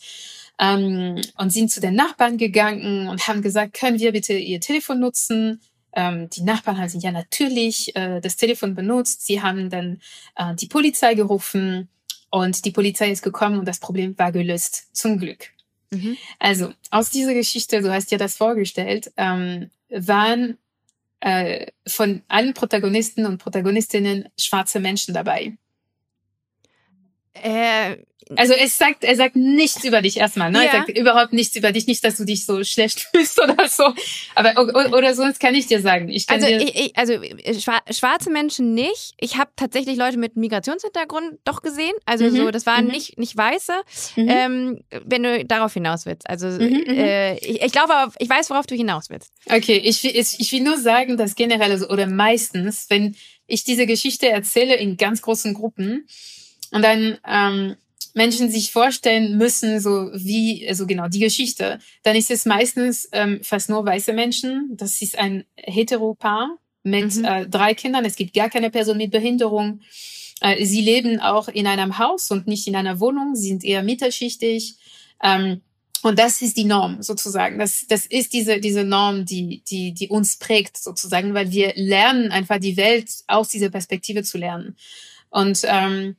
[SPEAKER 2] ähm, und sind zu den Nachbarn gegangen und haben gesagt, können wir bitte ihr Telefon nutzen? Ähm, die Nachbarn haben ja natürlich äh, das Telefon benutzt. Sie haben dann äh, die Polizei gerufen und die Polizei ist gekommen und das Problem war gelöst, zum Glück. Mhm. Also aus dieser Geschichte, du hast ja das vorgestellt, ähm, waren äh, von allen Protagonisten und Protagonistinnen schwarze Menschen dabei.
[SPEAKER 1] Äh,
[SPEAKER 2] also es sagt, er sagt nichts über dich erstmal, ne? Ja. Er sagt überhaupt nichts über dich, nicht, dass du dich so schlecht <laughs> fühlst oder so. Aber oder sonst kann ich dir sagen. Ich also,
[SPEAKER 1] ich, ich, also äh, schwarze Menschen nicht. Ich habe tatsächlich Leute mit Migrationshintergrund doch gesehen. Also mhm. so, das waren mhm. nicht nicht weiße. Mhm. Ähm, wenn du darauf hinaus willst. Also mhm, mhm. äh, ich, ich glaube, ich weiß, worauf du hinaus willst.
[SPEAKER 2] Okay, ich, ich, ich will nur sagen, dass generell also, oder meistens, wenn ich diese Geschichte erzähle in ganz großen Gruppen und dann ähm, Menschen sich vorstellen müssen, so wie, also genau, die Geschichte, dann ist es meistens ähm, fast nur weiße Menschen. Das ist ein Heteropaar mit mhm. äh, drei Kindern. Es gibt gar keine Person mit Behinderung. Äh, sie leben auch in einem Haus und nicht in einer Wohnung. Sie sind eher mittelschichtig. Ähm, und das ist die Norm sozusagen. Das, das ist diese, diese Norm, die, die, die uns prägt sozusagen, weil wir lernen einfach die Welt aus dieser Perspektive zu lernen. Und ähm,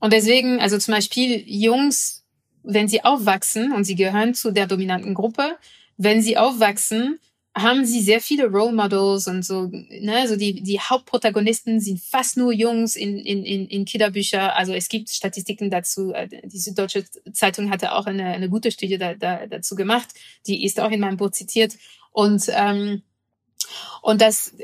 [SPEAKER 2] und deswegen, also zum Beispiel Jungs, wenn sie aufwachsen und sie gehören zu der dominanten Gruppe, wenn sie aufwachsen, haben sie sehr viele Role Models und so, ne, also die, die Hauptprotagonisten sind fast nur Jungs in, in, in, in Kinderbücher. Also es gibt Statistiken dazu. Äh, diese deutsche Zeitung hatte auch eine, eine gute Studie da, da, dazu gemacht. Die ist auch in meinem Buch zitiert. Und, ähm, und das,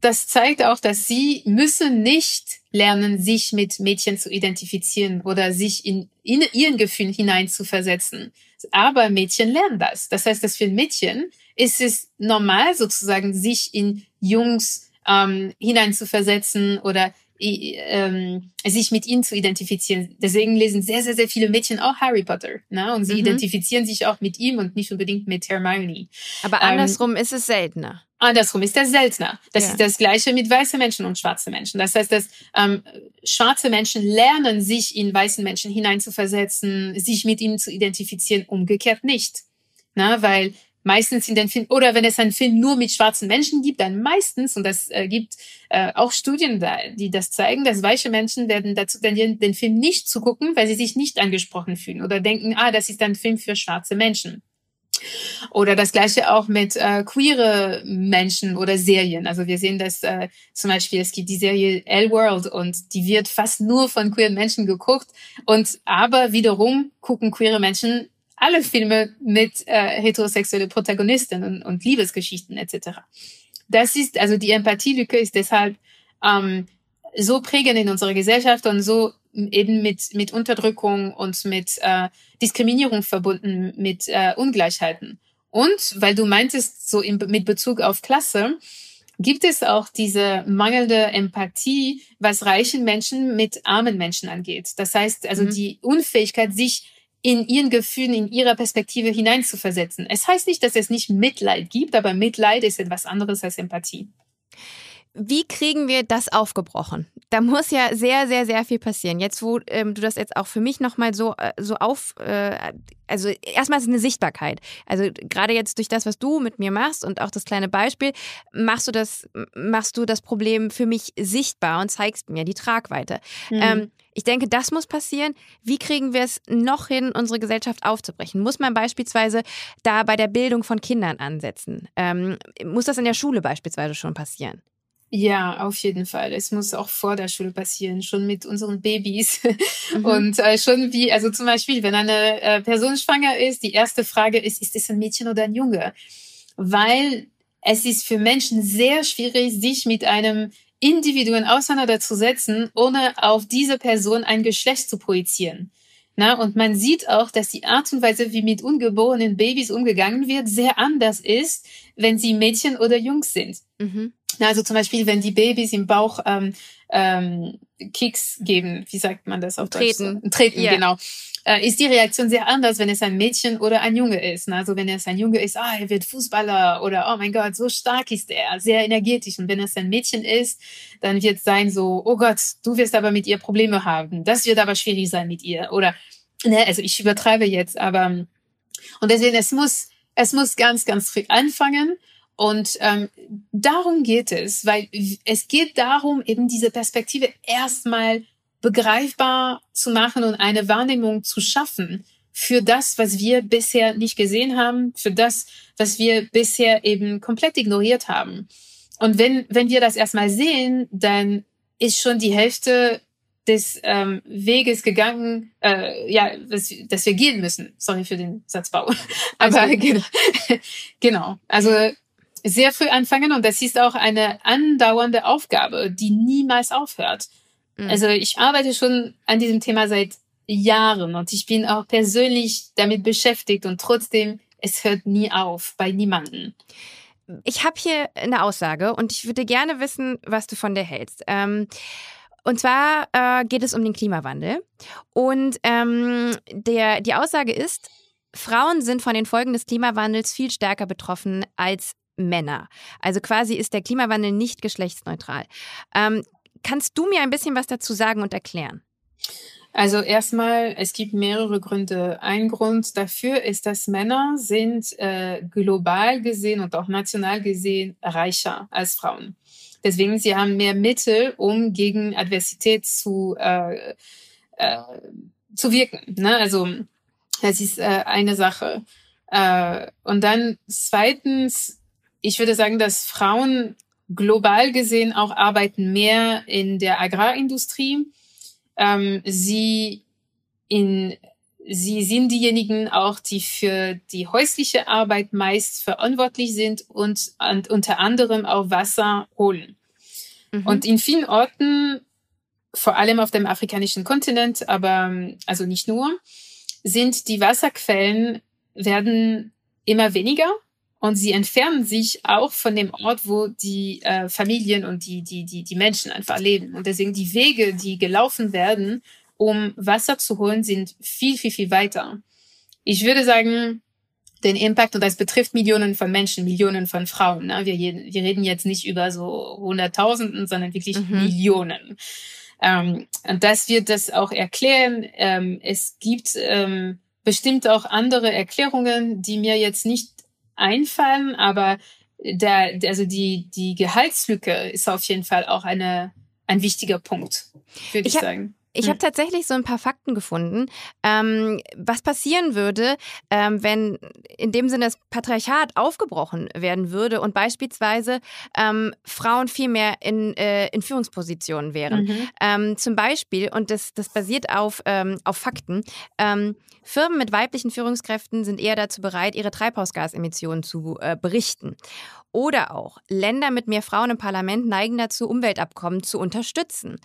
[SPEAKER 2] das zeigt auch, dass sie müssen nicht lernen, sich mit Mädchen zu identifizieren oder sich in, in ihren Gefühlen hineinzuversetzen. Aber Mädchen lernen das. Das heißt, dass für Mädchen ist es normal sozusagen, sich in Jungs ähm, hineinzuversetzen oder ähm, sich mit ihnen zu identifizieren. Deswegen lesen sehr, sehr, sehr viele Mädchen auch Harry Potter. Ne? Und sie mhm. identifizieren sich auch mit ihm und nicht unbedingt mit Hermione.
[SPEAKER 1] Aber andersrum ähm, ist es seltener.
[SPEAKER 2] Andersrum ist das seltener. Das ja. ist das Gleiche mit weißen Menschen und schwarzen Menschen. Das heißt, dass ähm, schwarze Menschen lernen, sich in weißen Menschen hineinzuversetzen, sich mit ihnen zu identifizieren, umgekehrt nicht. Na, weil meistens in den Filmen, oder wenn es einen Film nur mit schwarzen Menschen gibt, dann meistens, und das äh, gibt äh, auch Studien da, die das zeigen, dass weiße Menschen werden dazu tendieren, den Film nicht zu gucken, weil sie sich nicht angesprochen fühlen oder denken, ah, das ist ein Film für schwarze Menschen. Oder das gleiche auch mit äh, queere Menschen oder Serien. Also wir sehen das äh, zum Beispiel, es gibt die Serie L-World und die wird fast nur von queeren Menschen geguckt. Und aber wiederum gucken queere Menschen alle Filme mit äh, heterosexuelle Protagonisten und, und Liebesgeschichten etc. Das ist, also die Empathielücke ist deshalb ähm, so prägend in unserer Gesellschaft und so eben mit, mit Unterdrückung und mit äh, Diskriminierung verbunden, mit äh, Ungleichheiten. Und weil du meintest, so in, mit Bezug auf Klasse, gibt es auch diese mangelnde Empathie, was reichen Menschen mit armen Menschen angeht. Das heißt, also mhm. die Unfähigkeit, sich in ihren Gefühlen, in ihrer Perspektive hineinzuversetzen. Es heißt nicht, dass es nicht Mitleid gibt, aber Mitleid ist etwas anderes als Empathie.
[SPEAKER 1] Wie kriegen wir das aufgebrochen? Da muss ja sehr, sehr, sehr viel passieren. Jetzt, wo ähm, du das jetzt auch für mich nochmal so, äh, so auf, äh, also erstmal ist es eine Sichtbarkeit. Also gerade jetzt durch das, was du mit mir machst und auch das kleine Beispiel, machst du das, machst du das Problem für mich sichtbar und zeigst mir die Tragweite. Mhm. Ähm, ich denke, das muss passieren. Wie kriegen wir es noch hin, unsere Gesellschaft aufzubrechen? Muss man beispielsweise da bei der Bildung von Kindern ansetzen? Ähm, muss das in der Schule beispielsweise schon passieren?
[SPEAKER 2] Ja, auf jeden Fall. Es muss auch vor der Schule passieren, schon mit unseren Babys. <laughs> Mhm. Und äh, schon wie, also zum Beispiel, wenn eine äh, Person schwanger ist, die erste Frage ist, ist es ein Mädchen oder ein Junge? Weil es ist für Menschen sehr schwierig, sich mit einem Individuen auseinanderzusetzen, ohne auf diese Person ein Geschlecht zu projizieren. Na, und man sieht auch, dass die Art und Weise, wie mit ungeborenen Babys umgegangen wird, sehr anders ist, wenn sie Mädchen oder Jungs sind. Mhm. Na, also zum Beispiel, wenn die Babys im Bauch ähm, ähm, Kicks geben, wie sagt man das auf
[SPEAKER 1] Treten.
[SPEAKER 2] Deutsch? Treten, yeah. genau. Äh, ist die Reaktion sehr anders, wenn es ein Mädchen oder ein Junge ist. Also wenn es ein Junge ist, ah, er wird Fußballer oder oh mein Gott, so stark ist er, sehr energetisch. Und wenn es ein Mädchen ist, dann wird es sein so, oh Gott, du wirst aber mit ihr Probleme haben. Das wird aber schwierig sein mit ihr. Oder, ne, also ich übertreibe jetzt, aber und deswegen, es muss, es muss ganz, ganz früh anfangen. Und ähm, darum geht es, weil es geht darum, eben diese Perspektive erstmal begreifbar zu machen und eine Wahrnehmung zu schaffen für das, was wir bisher nicht gesehen haben, für das, was wir bisher eben komplett ignoriert haben. Und wenn, wenn wir das erstmal sehen, dann ist schon die Hälfte des ähm, Weges gegangen, äh, ja, dass, dass wir gehen müssen. Sorry für den Satzbau. Aber <laughs> genau, genau. Also sehr früh anfangen und das ist auch eine andauernde Aufgabe, die niemals aufhört. Mhm. Also ich arbeite schon an diesem Thema seit Jahren und ich bin auch persönlich damit beschäftigt und trotzdem, es hört nie auf bei niemanden.
[SPEAKER 1] Ich habe hier eine Aussage und ich würde gerne wissen, was du von der hältst. Ähm, und zwar äh, geht es um den Klimawandel. Und ähm, der, die Aussage ist, Frauen sind von den Folgen des Klimawandels viel stärker betroffen als Männer. Also quasi ist der Klimawandel nicht geschlechtsneutral. Ähm, kannst du mir ein bisschen was dazu sagen und erklären?
[SPEAKER 2] Also erstmal, es gibt mehrere Gründe. Ein Grund dafür ist, dass Männer sind äh, global gesehen und auch national gesehen reicher als Frauen. Deswegen, sie haben mehr Mittel, um gegen Adversität zu, äh, äh, zu wirken. Ne? Also das ist äh, eine Sache. Äh, und dann zweitens ich würde sagen, dass Frauen global gesehen auch arbeiten mehr in der Agrarindustrie. Ähm, sie in Sie sind diejenigen auch, die für die häusliche Arbeit meist verantwortlich sind und, und unter anderem auch Wasser holen. Mhm. Und in vielen Orten, vor allem auf dem afrikanischen Kontinent, aber also nicht nur, sind die Wasserquellen werden immer weniger und sie entfernen sich auch von dem Ort, wo die äh, Familien und die, die, die, die Menschen einfach leben. Und deswegen die Wege, die gelaufen werden, um Wasser zu holen, sind viel, viel, viel weiter. Ich würde sagen, den Impact, und das betrifft Millionen von Menschen, Millionen von Frauen. Ne? Wir, wir reden jetzt nicht über so Hunderttausenden, sondern wirklich mhm. Millionen. Ähm, und das wird das auch erklären. Ähm, es gibt ähm, bestimmt auch andere Erklärungen, die mir jetzt nicht einfallen, aber der, also die, die Gehaltslücke ist auf jeden Fall auch eine, ein wichtiger Punkt, würde ich, ich sagen.
[SPEAKER 1] Ich hm. habe tatsächlich so ein paar Fakten gefunden, ähm, was passieren würde, ähm, wenn in dem Sinne das Patriarchat aufgebrochen werden würde und beispielsweise ähm, Frauen viel mehr in, äh, in Führungspositionen wären. Mhm. Ähm, zum Beispiel, und das, das basiert auf, ähm, auf Fakten, ähm, Firmen mit weiblichen Führungskräften sind eher dazu bereit, ihre Treibhausgasemissionen zu äh, berichten. Oder auch Länder mit mehr Frauen im Parlament neigen dazu, Umweltabkommen zu unterstützen.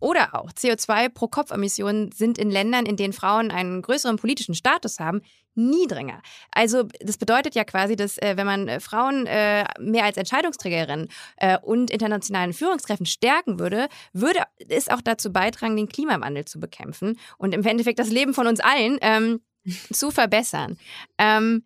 [SPEAKER 1] Oder auch CO2 pro Kopf-Emissionen sind in Ländern, in denen Frauen einen größeren politischen Status haben, niedriger. Also das bedeutet ja quasi, dass äh, wenn man äh, Frauen äh, mehr als Entscheidungsträgerinnen äh, und internationalen Führungskräften stärken würde, würde es auch dazu beitragen, den Klimawandel zu bekämpfen und im Endeffekt das Leben von uns allen ähm, zu verbessern. Ähm,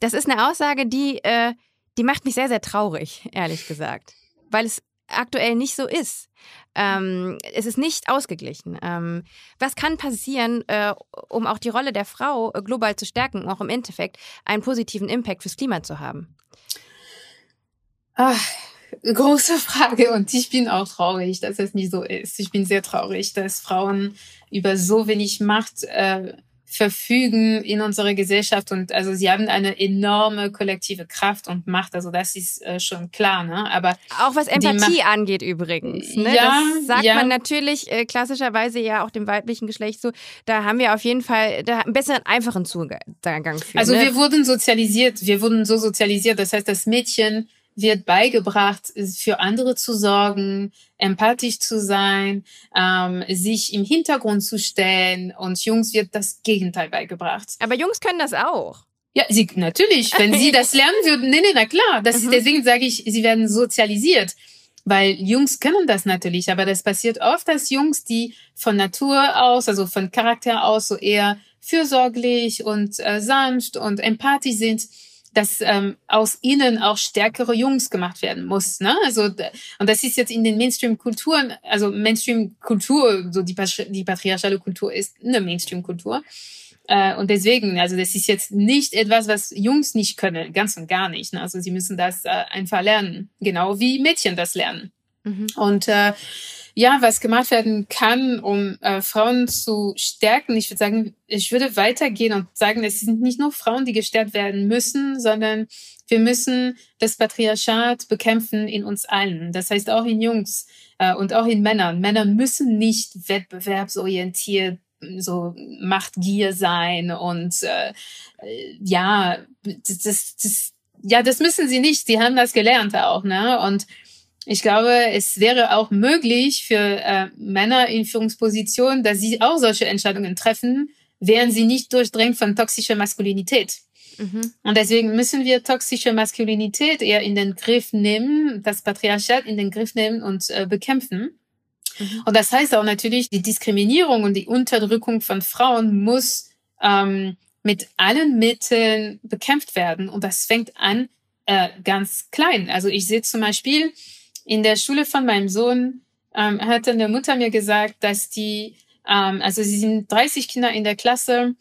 [SPEAKER 1] das ist eine Aussage, die äh, die macht mich sehr, sehr traurig, ehrlich gesagt. Weil es aktuell nicht so ist. Ähm, es ist nicht ausgeglichen. Ähm, was kann passieren, äh, um auch die Rolle der Frau äh, global zu stärken, und auch im Endeffekt einen positiven Impact fürs Klima zu haben?
[SPEAKER 2] Ach, große <laughs> Frage und ich bin auch traurig, dass es nicht so ist. Ich bin sehr traurig, dass Frauen über so wenig Macht äh, verfügen in unserer Gesellschaft und also sie haben eine enorme kollektive Kraft und Macht, also das ist äh, schon klar, ne? Aber
[SPEAKER 1] auch was Empathie angeht übrigens, ne?
[SPEAKER 2] Ja,
[SPEAKER 1] das sagt
[SPEAKER 2] ja.
[SPEAKER 1] man natürlich äh, klassischerweise ja auch dem weiblichen Geschlecht so. Da haben wir auf jeden Fall da einen besseren, einfachen Zugang für.
[SPEAKER 2] Also
[SPEAKER 1] ne?
[SPEAKER 2] wir wurden sozialisiert, wir wurden so sozialisiert, das heißt, das Mädchen wird beigebracht, für andere zu sorgen, empathisch zu sein, ähm, sich im Hintergrund zu stellen und Jungs wird das Gegenteil beigebracht.
[SPEAKER 1] Aber Jungs können das auch.
[SPEAKER 2] Ja, sie natürlich, wenn sie das <laughs> lernen würden, nee, nee, na klar, das,
[SPEAKER 1] Mhm.
[SPEAKER 2] deswegen sage ich, sie werden sozialisiert. Weil Jungs können das natürlich, aber das passiert oft, dass Jungs, die von Natur aus, also von Charakter aus so eher fürsorglich und äh, sanft und empathisch sind, dass ähm, aus ihnen auch stärkere Jungs gemacht werden muss. Ne? Also und das ist jetzt in den Mainstream-Kulturen, also Mainstream-Kultur, so die, die patriarchale Kultur ist eine Mainstream-Kultur. Äh, und deswegen, also das ist jetzt nicht etwas, was Jungs nicht können, ganz und gar nicht. Ne? Also sie müssen das äh, einfach lernen, genau wie Mädchen das lernen.
[SPEAKER 1] Mhm.
[SPEAKER 2] Und äh, ja, was gemacht werden kann, um äh, Frauen zu stärken, ich würde sagen, ich würde weitergehen und sagen, es sind nicht nur Frauen, die gestärkt werden müssen, sondern wir müssen das Patriarchat bekämpfen in uns allen. Das heißt auch in Jungs äh, und auch in Männern. Männer müssen nicht wettbewerbsorientiert so Machtgier sein und äh, äh, ja, das, das, das, ja, das müssen sie nicht. Sie haben das gelernt auch, ne? Und ich glaube, es wäre auch möglich für äh, Männer in Führungspositionen, dass sie auch solche Entscheidungen treffen, wären sie nicht durchdrängt von toxischer Maskulinität.
[SPEAKER 1] Mhm.
[SPEAKER 2] Und deswegen müssen wir toxische Maskulinität eher in den Griff nehmen, das Patriarchat in den Griff nehmen und äh, bekämpfen.
[SPEAKER 1] Mhm.
[SPEAKER 2] Und das heißt auch natürlich, die Diskriminierung und die Unterdrückung von Frauen muss ähm, mit allen Mitteln bekämpft werden. Und das fängt an äh, ganz klein. Also ich sehe zum Beispiel in der Schule von meinem Sohn, ähm, hat eine Mutter mir gesagt, dass die, ähm, also sie sind 30 Kinder in der Klasse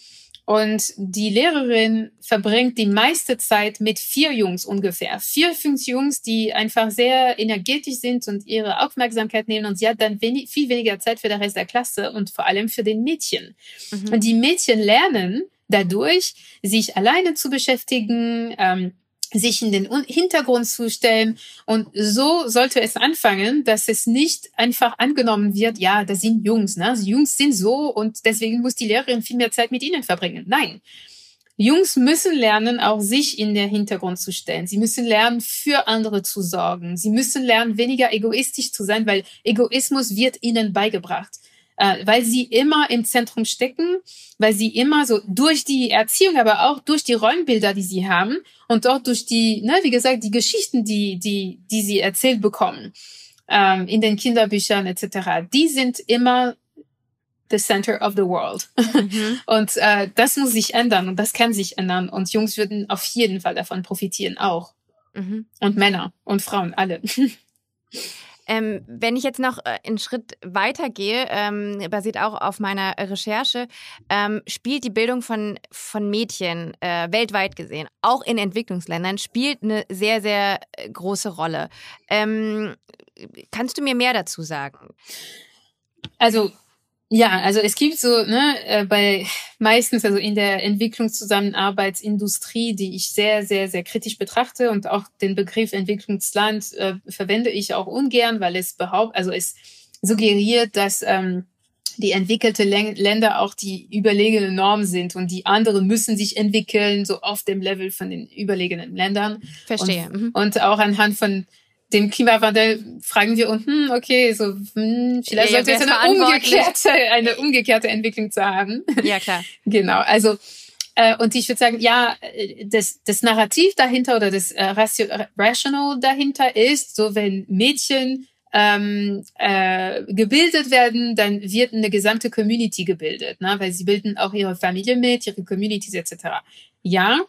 [SPEAKER 2] und die Lehrerin verbringt die meiste Zeit mit vier Jungs ungefähr. Vier, fünf Jungs, die einfach sehr energetisch sind und ihre Aufmerksamkeit nehmen. Und sie hat dann wenig, viel weniger Zeit für den Rest der Klasse und vor allem für den Mädchen.
[SPEAKER 1] Mhm.
[SPEAKER 2] Und die Mädchen lernen dadurch, sich alleine zu beschäftigen, ähm, sich in den Un- Hintergrund zu stellen. Und so sollte es anfangen, dass es nicht einfach angenommen wird, ja, das sind Jungs, ne? Also Jungs sind so und deswegen muss die Lehrerin viel mehr Zeit mit ihnen verbringen. Nein. Jungs müssen lernen, auch sich in den Hintergrund zu stellen. Sie müssen lernen, für andere zu sorgen. Sie müssen lernen, weniger egoistisch zu sein, weil Egoismus wird ihnen beigebracht. Äh, weil sie immer im Zentrum stecken, weil sie immer so durch die Erziehung, aber auch durch die Rollenbilder, die sie haben und auch durch die, ne, wie gesagt, die Geschichten, die, die, die sie erzählt bekommen, ähm, in den Kinderbüchern etc., die sind immer the center of the world.
[SPEAKER 1] Mhm. <laughs>
[SPEAKER 2] Und äh, das muss sich ändern und das kann sich ändern. Und Jungs würden auf jeden Fall davon profitieren, auch.
[SPEAKER 1] Mhm.
[SPEAKER 2] Und Männer und Frauen, alle. <laughs>
[SPEAKER 1] Ähm, wenn ich jetzt noch äh, einen Schritt weitergehe, ähm, basiert auch auf meiner Recherche, ähm, spielt die Bildung von, von Mädchen äh, weltweit gesehen, auch in Entwicklungsländern, spielt eine sehr, sehr äh, große Rolle. Ähm, kannst du mir mehr dazu sagen?
[SPEAKER 2] Also ja, also es gibt so, ne, äh, bei meistens, also in der Entwicklungszusammenarbeitsindustrie, die ich sehr, sehr, sehr kritisch betrachte und auch den Begriff Entwicklungsland äh, verwende ich auch ungern, weil es behaupt, also es suggeriert, dass ähm, die entwickelte Län- Länder auch die überlegene Norm sind und die anderen müssen sich entwickeln, so auf dem Level von den überlegenen Ländern.
[SPEAKER 1] Verstehe. Mhm.
[SPEAKER 2] Und auch anhand von dem Klimawandel fragen wir uns, hm, okay, so hm, vielleicht
[SPEAKER 1] Ja,
[SPEAKER 2] sollte es eine umgekehrte, eine umgekehrte Entwicklung zu haben.
[SPEAKER 1] Ja, klar. <laughs>
[SPEAKER 2] genau. Also äh, und ich würde sagen, ja, äh, das, das Narrativ dahinter oder das äh, Ratio, Rational dahinter ist, so wenn Mädchen ähm, äh, gebildet werden, dann wird eine gesamte Community gebildet, ne? weil sie bilden auch ihre Familie mit, ihre Communities etc. Ja,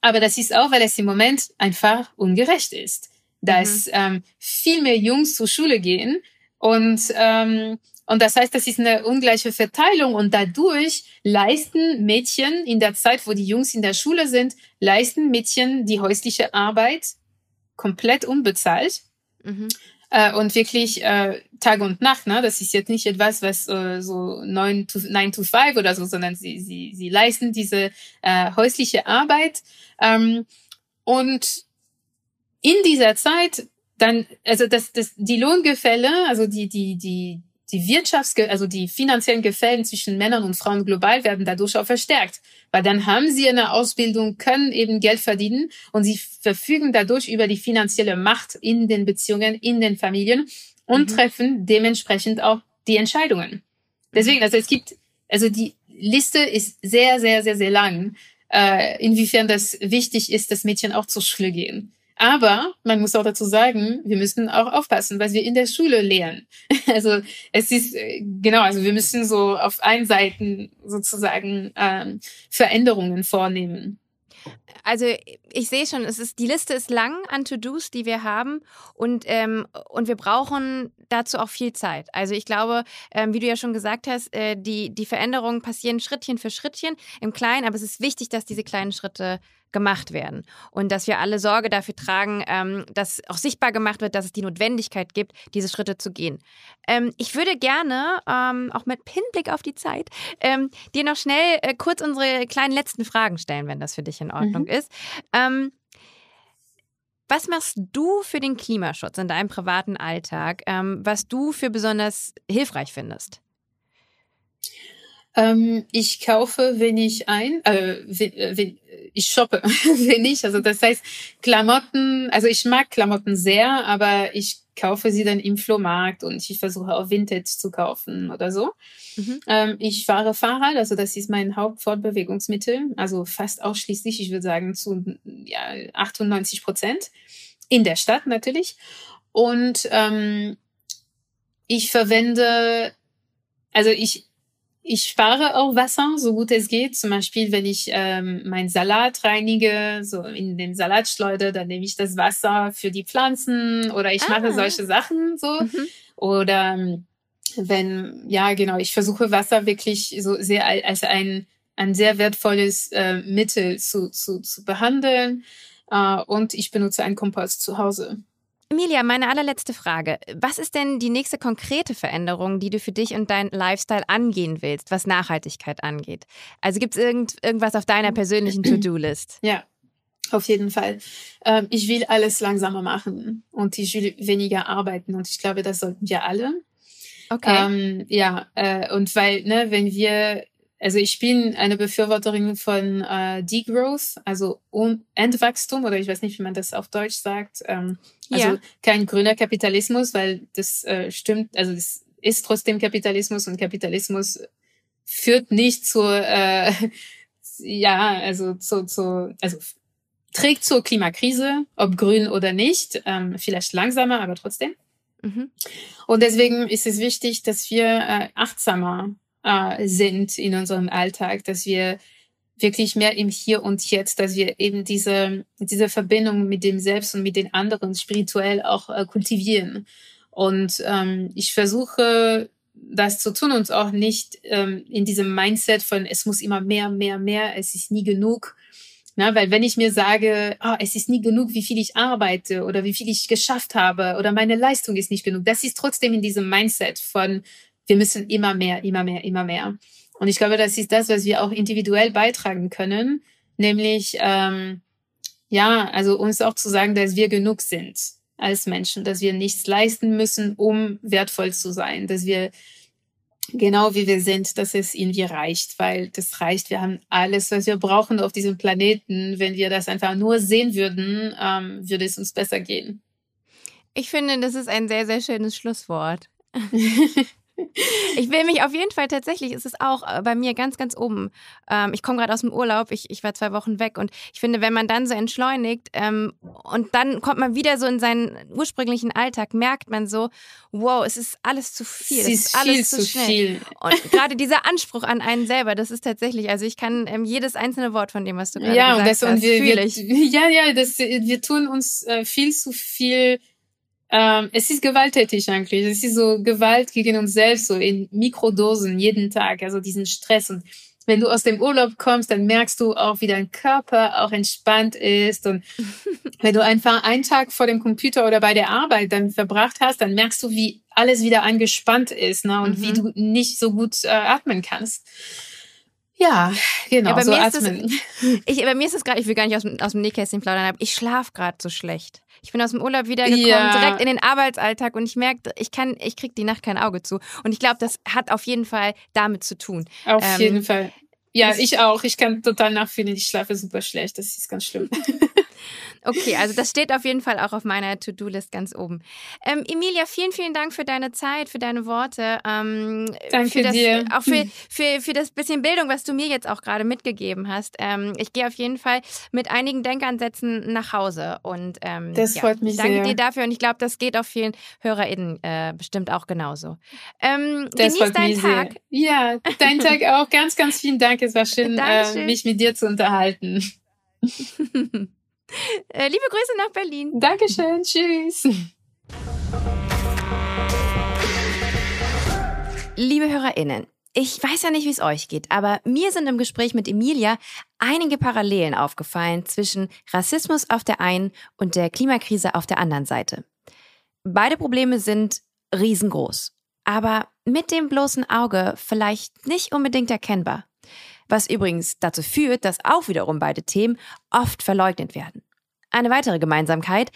[SPEAKER 2] aber das ist auch, weil es im Moment einfach ungerecht ist. Dass mhm. ähm, viel mehr Jungs zur Schule gehen und ähm, und das heißt, das ist eine ungleiche Verteilung und dadurch leisten Mädchen in der Zeit, wo die Jungs in der Schule sind, leisten Mädchen die häusliche Arbeit komplett unbezahlt. Mhm. Äh, und wirklich äh, Tag und Nacht, ne? Das ist jetzt nicht etwas, was äh, so neun to, nine to five oder so, sondern sie, sie, sie leisten diese äh, häusliche Arbeit. Ähm, und in dieser Zeit dann, also das, das, die Lohngefälle, also die, die, die, die Wirtschafts-, also die finanziellen Gefällen zwischen Männern und Frauen global werden dadurch auch verstärkt. Weil dann haben sie eine Ausbildung, können eben Geld verdienen und sie verfügen dadurch über die finanzielle Macht in den Beziehungen, in den Familien und mhm. treffen dementsprechend auch die Entscheidungen. Deswegen, also es gibt, also die Liste ist sehr, sehr, sehr, sehr lang, äh, inwiefern das wichtig ist, dass Mädchen auch zur Schule gehen. Aber man muss auch dazu sagen, wir müssen auch aufpassen, was wir in der Schule lernen. <laughs> Also es ist äh, genau, also wir müssen so auf allen Seiten sozusagen ähm, Veränderungen vornehmen.
[SPEAKER 1] Also ich sehe schon, es ist die Liste ist lang an To-Dos, die wir haben und ähm, und wir brauchen dazu auch viel Zeit. Also ich glaube, ähm, wie du ja schon gesagt hast, äh, die die Veränderungen passieren Schrittchen für Schrittchen im Kleinen, aber es ist wichtig, dass diese kleinen Schritte gemacht werden. Und dass wir alle Sorge dafür tragen, ähm, dass auch sichtbar gemacht wird, dass es die Notwendigkeit gibt, diese Schritte zu gehen. Ähm, ich würde gerne, ähm, auch mit Hinblick auf die Zeit, ähm, dir noch schnell äh, kurz unsere kleinen letzten Fragen stellen, wenn das für dich in Ordnung mhm. Ist. Ähm, was machst du für den Klimaschutz in deinem privaten Alltag, ähm, was du für besonders hilfreich findest?
[SPEAKER 2] Ähm, ich kaufe wenig ein, äh, äh ich shoppe <laughs> wenig. Also das heißt Klamotten, also ich mag Klamotten sehr, aber ich kaufe sie dann im Flohmarkt und ich versuche auch Vintage zu kaufen oder so. Mhm. Ähm, ich fahre Fahrrad, also das ist mein Hauptfortbewegungsmittel, also fast ausschließlich, ich würde sagen zu ja, 98 Prozent in der Stadt natürlich. Und ähm, ich verwende, also ich ich spare auch Wasser, so gut es geht. Zum Beispiel, wenn ich ähm, mein Salat reinige, so in den Salatschleuder, dann nehme ich das Wasser für die Pflanzen oder ich ah. mache solche Sachen so. Mhm. Oder ähm, wenn, ja genau, ich versuche Wasser wirklich so sehr als ein, ein sehr wertvolles äh, Mittel zu, zu, zu behandeln. Äh, und ich benutze einen Kompost zu Hause.
[SPEAKER 1] Emilia, meine allerletzte Frage. Was ist denn die nächste konkrete Veränderung, die du für dich und dein Lifestyle angehen willst, was Nachhaltigkeit angeht? Also gibt es irgend, irgendwas auf deiner persönlichen <clears throat> To-Do-List?
[SPEAKER 2] Ja, auf jeden Fall. Ähm, ich will alles langsamer machen und ich will weniger arbeiten und ich glaube, das sollten wir alle. Okay. Ähm, ja, äh, und weil, ne, wenn wir also ich bin eine Befürworterin von äh, Degrowth, also um Entwachstum, oder ich weiß nicht, wie man das auf Deutsch sagt. Ähm, also ja. kein grüner Kapitalismus, weil das äh, stimmt, also das ist trotzdem Kapitalismus und Kapitalismus führt nicht zur, äh, <laughs> ja, also zu, zu, also trägt zur Klimakrise, ob grün oder nicht, ähm, vielleicht langsamer, aber trotzdem. Mhm. Und deswegen ist es wichtig, dass wir äh, achtsamer äh, sind in unserem Alltag, dass wir wirklich mehr im Hier und Jetzt, dass wir eben diese, diese Verbindung mit dem Selbst und mit den anderen spirituell auch äh, kultivieren. Und ähm, ich versuche das zu tun und auch nicht ähm, in diesem Mindset von es muss immer mehr, mehr, mehr, es ist nie genug. Na, weil wenn ich mir sage, oh, es ist nie genug, wie viel ich arbeite oder wie viel ich geschafft habe oder meine Leistung ist nicht genug, das ist trotzdem in diesem Mindset von wir müssen immer mehr, immer mehr, immer mehr. Und ich glaube, das ist das, was wir auch individuell beitragen können, nämlich ähm, ja, also uns auch zu sagen, dass wir genug sind als Menschen, dass wir nichts leisten müssen, um wertvoll zu sein, dass wir genau wie wir sind, dass es irgendwie reicht, weil das reicht. Wir haben alles, was wir brauchen auf diesem Planeten. Wenn wir das einfach nur sehen würden, ähm, würde es uns besser gehen.
[SPEAKER 1] Ich finde, das ist ein sehr, sehr schönes Schlusswort. <laughs> Ich will mich auf jeden Fall tatsächlich, ist es auch äh, bei mir ganz, ganz oben. Ähm, ich komme gerade aus dem Urlaub, ich, ich war zwei Wochen weg und ich finde, wenn man dann so entschleunigt ähm, und dann kommt man wieder so in seinen ursprünglichen Alltag, merkt man so, wow, es ist alles zu viel.
[SPEAKER 2] Es ist alles zu, schnell. Viel.
[SPEAKER 1] Und gerade dieser Anspruch an einen selber, das ist tatsächlich, also ich kann ähm, jedes einzelne Wort von dem, was du gerade
[SPEAKER 2] ja,
[SPEAKER 1] gesagt
[SPEAKER 2] und das,
[SPEAKER 1] hast,
[SPEAKER 2] und wir,
[SPEAKER 1] fühle
[SPEAKER 2] wir. Ja, ja, das, wir tun uns äh, viel zu viel ähm, es ist gewalttätig eigentlich. Es ist so Gewalt gegen uns selbst, so in Mikrodosen jeden Tag, also diesen Stress. Und wenn du aus dem Urlaub kommst, dann merkst du auch, wie dein Körper auch entspannt ist. Und <laughs> wenn du einfach einen Tag vor dem Computer oder bei der Arbeit dann verbracht hast, dann merkst du, wie alles wieder angespannt ist ne? und mhm. wie du nicht so gut äh, atmen kannst. Ja, genau, ja, bei so mir atmen.
[SPEAKER 1] Ist das, <laughs> ich, bei mir ist es gerade, ich will gar nicht aus dem, aus dem Nähkästchen plaudern, aber ich schlafe gerade so schlecht. Ich bin aus dem Urlaub wiedergekommen, ja. direkt in den Arbeitsalltag und ich merke, ich kann, ich krieg die Nacht kein Auge zu. Und ich glaube, das hat auf jeden Fall damit zu tun.
[SPEAKER 2] Auf ähm, jeden Fall. Ja, ich auch. Ich kann total nachfühlen. Ich schlafe super schlecht. Das ist ganz schlimm. <laughs>
[SPEAKER 1] Okay, also das steht auf jeden Fall auch auf meiner To-Do-List ganz oben. Ähm, Emilia, vielen, vielen Dank für deine Zeit, für deine Worte. Ähm,
[SPEAKER 2] Danke
[SPEAKER 1] für das,
[SPEAKER 2] dir.
[SPEAKER 1] Auch für, <laughs> für, für das bisschen Bildung, was du mir jetzt auch gerade mitgegeben hast. Ähm, ich gehe auf jeden Fall mit einigen Denkansätzen nach Hause. Und ähm,
[SPEAKER 2] das
[SPEAKER 1] ja,
[SPEAKER 2] freut mich
[SPEAKER 1] danke
[SPEAKER 2] sehr.
[SPEAKER 1] dir dafür und ich glaube, das geht auch vielen HörerInnen äh, bestimmt auch genauso. Ähm,
[SPEAKER 2] das
[SPEAKER 1] genieß deinen Tag.
[SPEAKER 2] Sehr. Ja, dein <laughs> Tag auch. Ganz, ganz vielen Dank. Es war schön, äh, mich mit dir zu unterhalten. <laughs>
[SPEAKER 1] Äh, liebe Grüße nach Berlin.
[SPEAKER 2] Dankeschön. Tschüss.
[SPEAKER 1] Liebe HörerInnen, ich weiß ja nicht, wie es euch geht, aber mir sind im Gespräch mit Emilia einige Parallelen aufgefallen zwischen Rassismus auf der einen und der Klimakrise auf der anderen Seite. Beide Probleme sind riesengroß, aber mit dem bloßen Auge vielleicht nicht unbedingt erkennbar was übrigens dazu führt, dass auch wiederum beide Themen oft verleugnet werden. Eine weitere Gemeinsamkeit,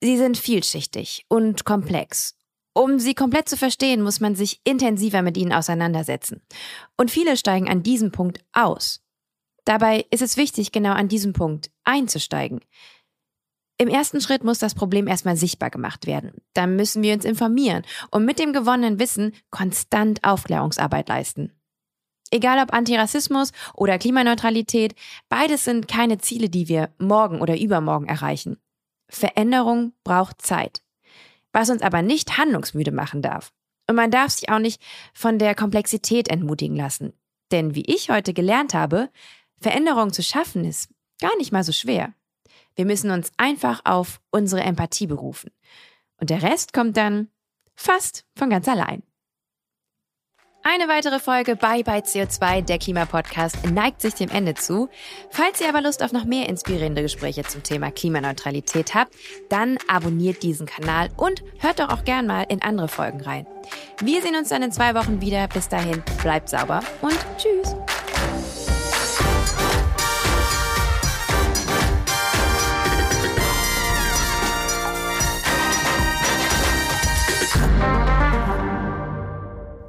[SPEAKER 1] sie sind vielschichtig und komplex. Um sie komplett zu verstehen, muss man sich intensiver mit ihnen auseinandersetzen. Und viele steigen an diesem Punkt aus. Dabei ist es wichtig, genau an diesem Punkt einzusteigen. Im ersten Schritt muss das Problem erstmal sichtbar gemacht werden. Dann müssen wir uns informieren und mit dem gewonnenen Wissen konstant Aufklärungsarbeit leisten. Egal ob Antirassismus oder Klimaneutralität, beides sind keine Ziele, die wir morgen oder übermorgen erreichen. Veränderung braucht Zeit. Was uns aber nicht handlungsmüde machen darf. Und man darf sich auch nicht von der Komplexität entmutigen lassen. Denn wie ich heute gelernt habe, Veränderung zu schaffen ist gar nicht mal so schwer. Wir müssen uns einfach auf unsere Empathie berufen. Und der Rest kommt dann fast von ganz allein. Eine weitere Folge Bye Bye CO2, der Klimapodcast, neigt sich dem Ende zu. Falls ihr aber Lust auf noch mehr inspirierende Gespräche zum Thema Klimaneutralität habt, dann abonniert diesen Kanal und hört doch auch gern mal in andere Folgen rein. Wir sehen uns dann in zwei Wochen wieder. Bis dahin, bleibt sauber und tschüss.